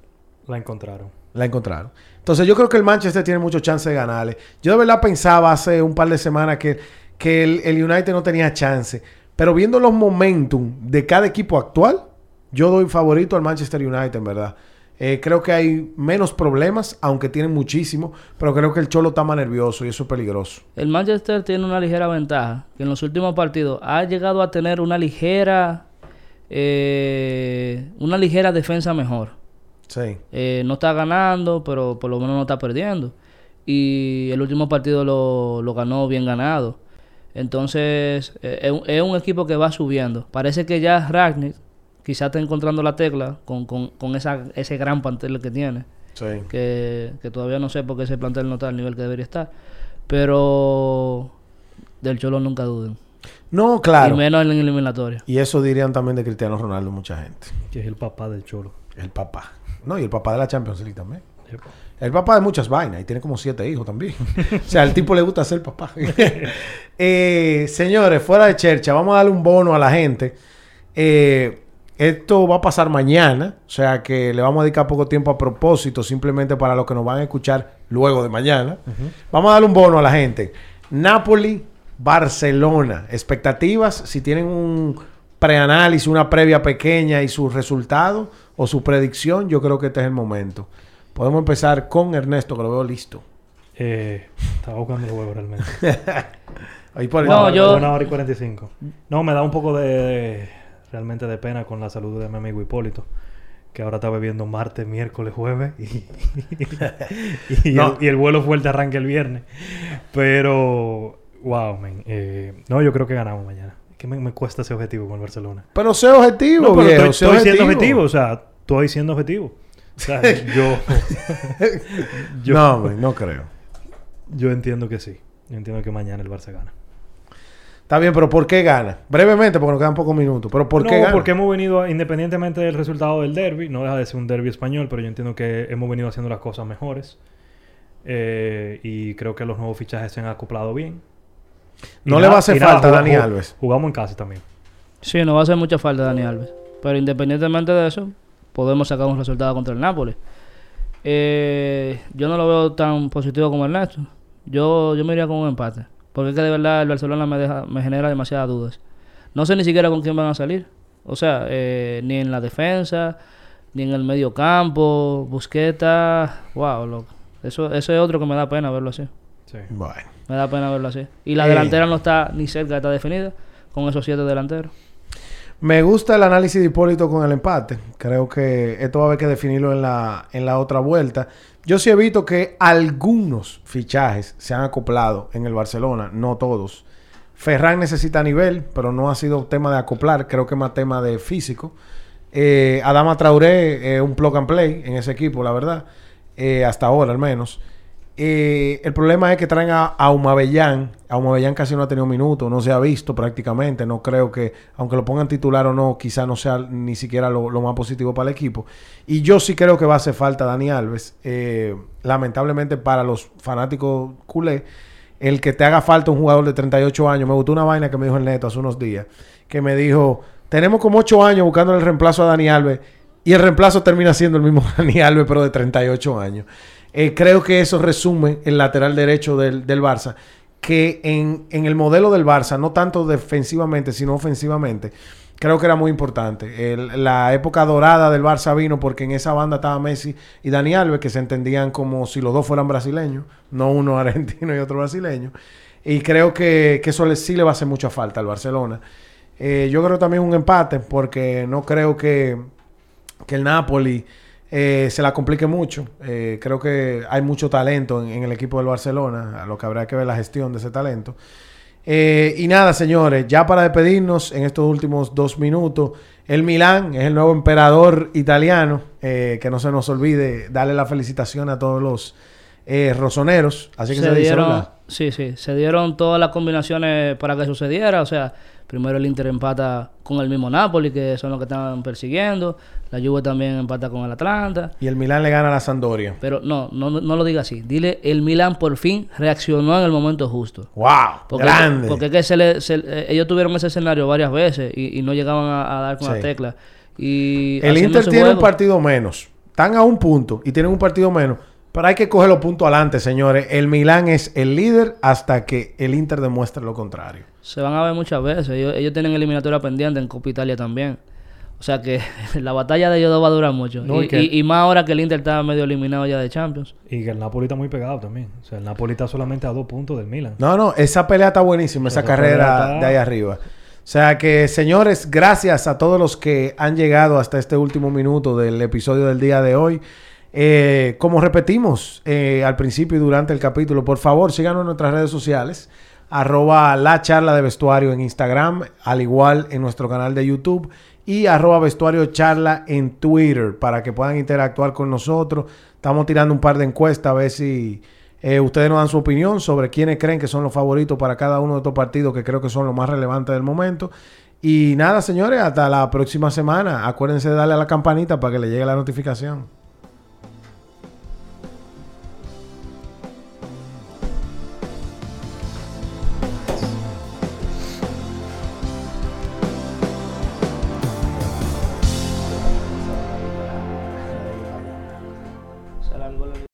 La encontraron. La encontraron. Entonces yo creo que el Manchester tiene mucho chance de ganarle. Yo de verdad pensaba hace un par de semanas que, que el, el United no tenía chance. Pero viendo los momentum de cada equipo actual, yo doy favorito al Manchester United, en verdad. Eh, creo que hay menos problemas, aunque tienen muchísimo, pero creo que el Cholo está más nervioso y eso es peligroso. El Manchester tiene una ligera ventaja, que en los últimos partidos ha llegado a tener una ligera, eh, una ligera defensa mejor. Sí. Eh, no está ganando, pero por lo menos no está perdiendo. Y el último partido lo, lo ganó bien ganado. Entonces, es, es un equipo que va subiendo. Parece que ya Ragnick quizás está encontrando la tecla con, con, con esa, ese gran plantel que tiene. Sí. Que, que, todavía no sé por qué ese plantel no está al nivel que debería estar. Pero del Cholo nunca duden. No, claro. Y menos en la eliminatoria. Y eso dirían también de Cristiano Ronaldo mucha gente. Que es el papá del Cholo. El papá. No, y el papá de la Champions League también. El papá de muchas vainas y tiene como siete hijos también. o sea, al tipo le gusta ser papá. eh, señores, fuera de chercha, vamos a darle un bono a la gente. Eh, esto va a pasar mañana, o sea que le vamos a dedicar poco tiempo a propósito, simplemente para los que nos van a escuchar luego de mañana. Vamos a darle un bono a la gente. Napoli, Barcelona. Expectativas, si tienen un preanálisis, una previa pequeña y su resultado o su predicción, yo creo que este es el momento. Podemos empezar con Ernesto, que lo veo listo. Eh, estaba buscando el huevo realmente. Ahí por no, yo... Una hora y 45. No, me da un poco de realmente de pena con la salud de mi amigo Hipólito, que ahora está bebiendo martes, miércoles, jueves y, y, el, vuelo fuerte arranca el viernes. Pero, wow, man. Eh, no, yo creo que ganamos mañana. Que me, cuesta ese objetivo con el Barcelona. Pero sé objetivo, no, pero estoy, siendo objetivo, o sea, estoy siendo objetivo. O sea, yo, No, no creo. Yo entiendo que sí. Yo entiendo que mañana el Barça gana. Está bien, pero ¿por qué gana? Brevemente, porque nos quedan pocos minutos. ¿Pero por qué gana? porque hemos venido, independientemente del resultado del derby, no deja de ser un derby español, pero yo entiendo que hemos venido haciendo las cosas mejores. Eh, y creo que los nuevos fichajes se han acoplado bien. no le va a hacer falta a Dani Alves. Jugamos en casa también. Sí, no va a hacer mucha falta Dani Alves. Pero independientemente de eso, podemos sacar un resultado contra el Nápoles. Eh, yo no lo veo tan positivo como Ernesto. Yo, yo me iría con un empate. Porque es que de verdad el Barcelona me, deja, me genera demasiadas dudas. No sé ni siquiera con quién van a salir. O sea, eh, ni en la defensa, ni en el medio campo, Busqueta, wow, loco. Eso, eso es otro que me da pena verlo así. Sí. Bueno. Me da pena verlo así. Y la Eh. delantera no está ni cerca de estar definida con esos siete delanteros. Me gusta el análisis de Hipólito con el empate. Creo que esto va a haber que definirlo en la, en la otra vuelta. Yo sí he visto que algunos fichajes se han acoplado en el Barcelona, no todos. Ferran necesita nivel, pero no ha sido tema de acoplar, creo que más tema de físico. Eh, Adama Traoré es un plug and play en ese equipo, la verdad. Eh, hasta ahora, al menos. Eh, el problema es que traen a, a Humabellán. A Humabellán casi no ha tenido minutos, no se ha visto prácticamente. No creo que, aunque lo pongan titular o no, quizá no sea ni siquiera lo, más positivo para el equipo. Y yo sí creo que va a hacer falta Dani Alves. Eh, lamentablemente para los fanáticos culé, el que te haga falta un jugador de 38 años. Me gustó una vaina que me dijo el Neto hace unos días, que me dijo, tenemos como 8 años buscando el reemplazo a Dani Alves. Y el reemplazo termina siendo el mismo Dani Alves, pero de 38 años. Eh, creo que eso resume el lateral derecho del, del Barça. Que en, en el modelo del Barça, no tanto defensivamente, sino ofensivamente, creo que era muy importante. La época dorada del Barça vino porque en esa banda estaba Messi y Dani Alves, que se entendían como si los dos fueran brasileños, no uno argentino y otro brasileño. Y creo que, que eso sí le va a hacer mucha falta al Barcelona. Eh, yo creo también un empate, porque no creo que, que el Napoli eh, se la complique mucho. Eh, creo que hay mucho talento en, en el equipo del Barcelona, a lo que habrá que ver la gestión de ese talento. Eh, y nada, señores, ya para despedirnos en estos últimos dos minutos, el Milán es el nuevo emperador italiano. eh, que no se nos olvide darle la felicitación a todos los rosoneros. Así que se, dice, dieron, ¿verdad? Sí, sí, se dieron todas las combinaciones para que sucediera. O sea, primero el Inter empata con el mismo Napoli, que son los que estaban persiguiendo. La Juve también empata con el Atlanta. Y el Milán le gana a la Sampdoria. Pero no, no, no lo diga así. Dile, el Milan por fin reaccionó en el momento justo. ¡Wow! Porque, ¡Grande! porque es que se le, se- eh, ellos tuvieron ese escenario varias veces y, y no llegaban a, a dar con Sí. la tecla. Y El Inter tiene un partido menos. Están a un punto y tienen un partido menos. Pero hay que coger los puntos adelante, señores. El Milán es el líder hasta que el Inter demuestre lo contrario. Se van a ver muchas veces. Ellos, ellos tienen eliminatoria pendiente en Copa Italia también. O sea que la batalla de ellos dos va a durar mucho. No, y, y y- más ahora que el Inter está medio eliminado ya de Champions. Y que el Napoli está muy pegado también. O sea, el Napoli está solamente a dos puntos del Milan. No, no, esa pelea está buenísima, esa Esa carrera está- de ahí arriba. O sea que, señores, gracias a todos los que han llegado hasta este último minuto del episodio del día de hoy. Eh, como repetimos eh, al principio y durante el capítulo, por favor, síganos en nuestras redes sociales. Arroba la charla de vestuario en Instagram, al igual en nuestro canal de YouTube. Y arroba vestuario charla en Twitter para que puedan interactuar con nosotros. Estamos tirando un par de encuestas a ver si eh, ustedes nos dan su opinión sobre quiénes creen que son los favoritos para cada uno de estos partidos que creo que son los más relevantes del momento. Y nada, señores, hasta la próxima semana. Acuérdense de darle a la campanita para que le llegue la notificación.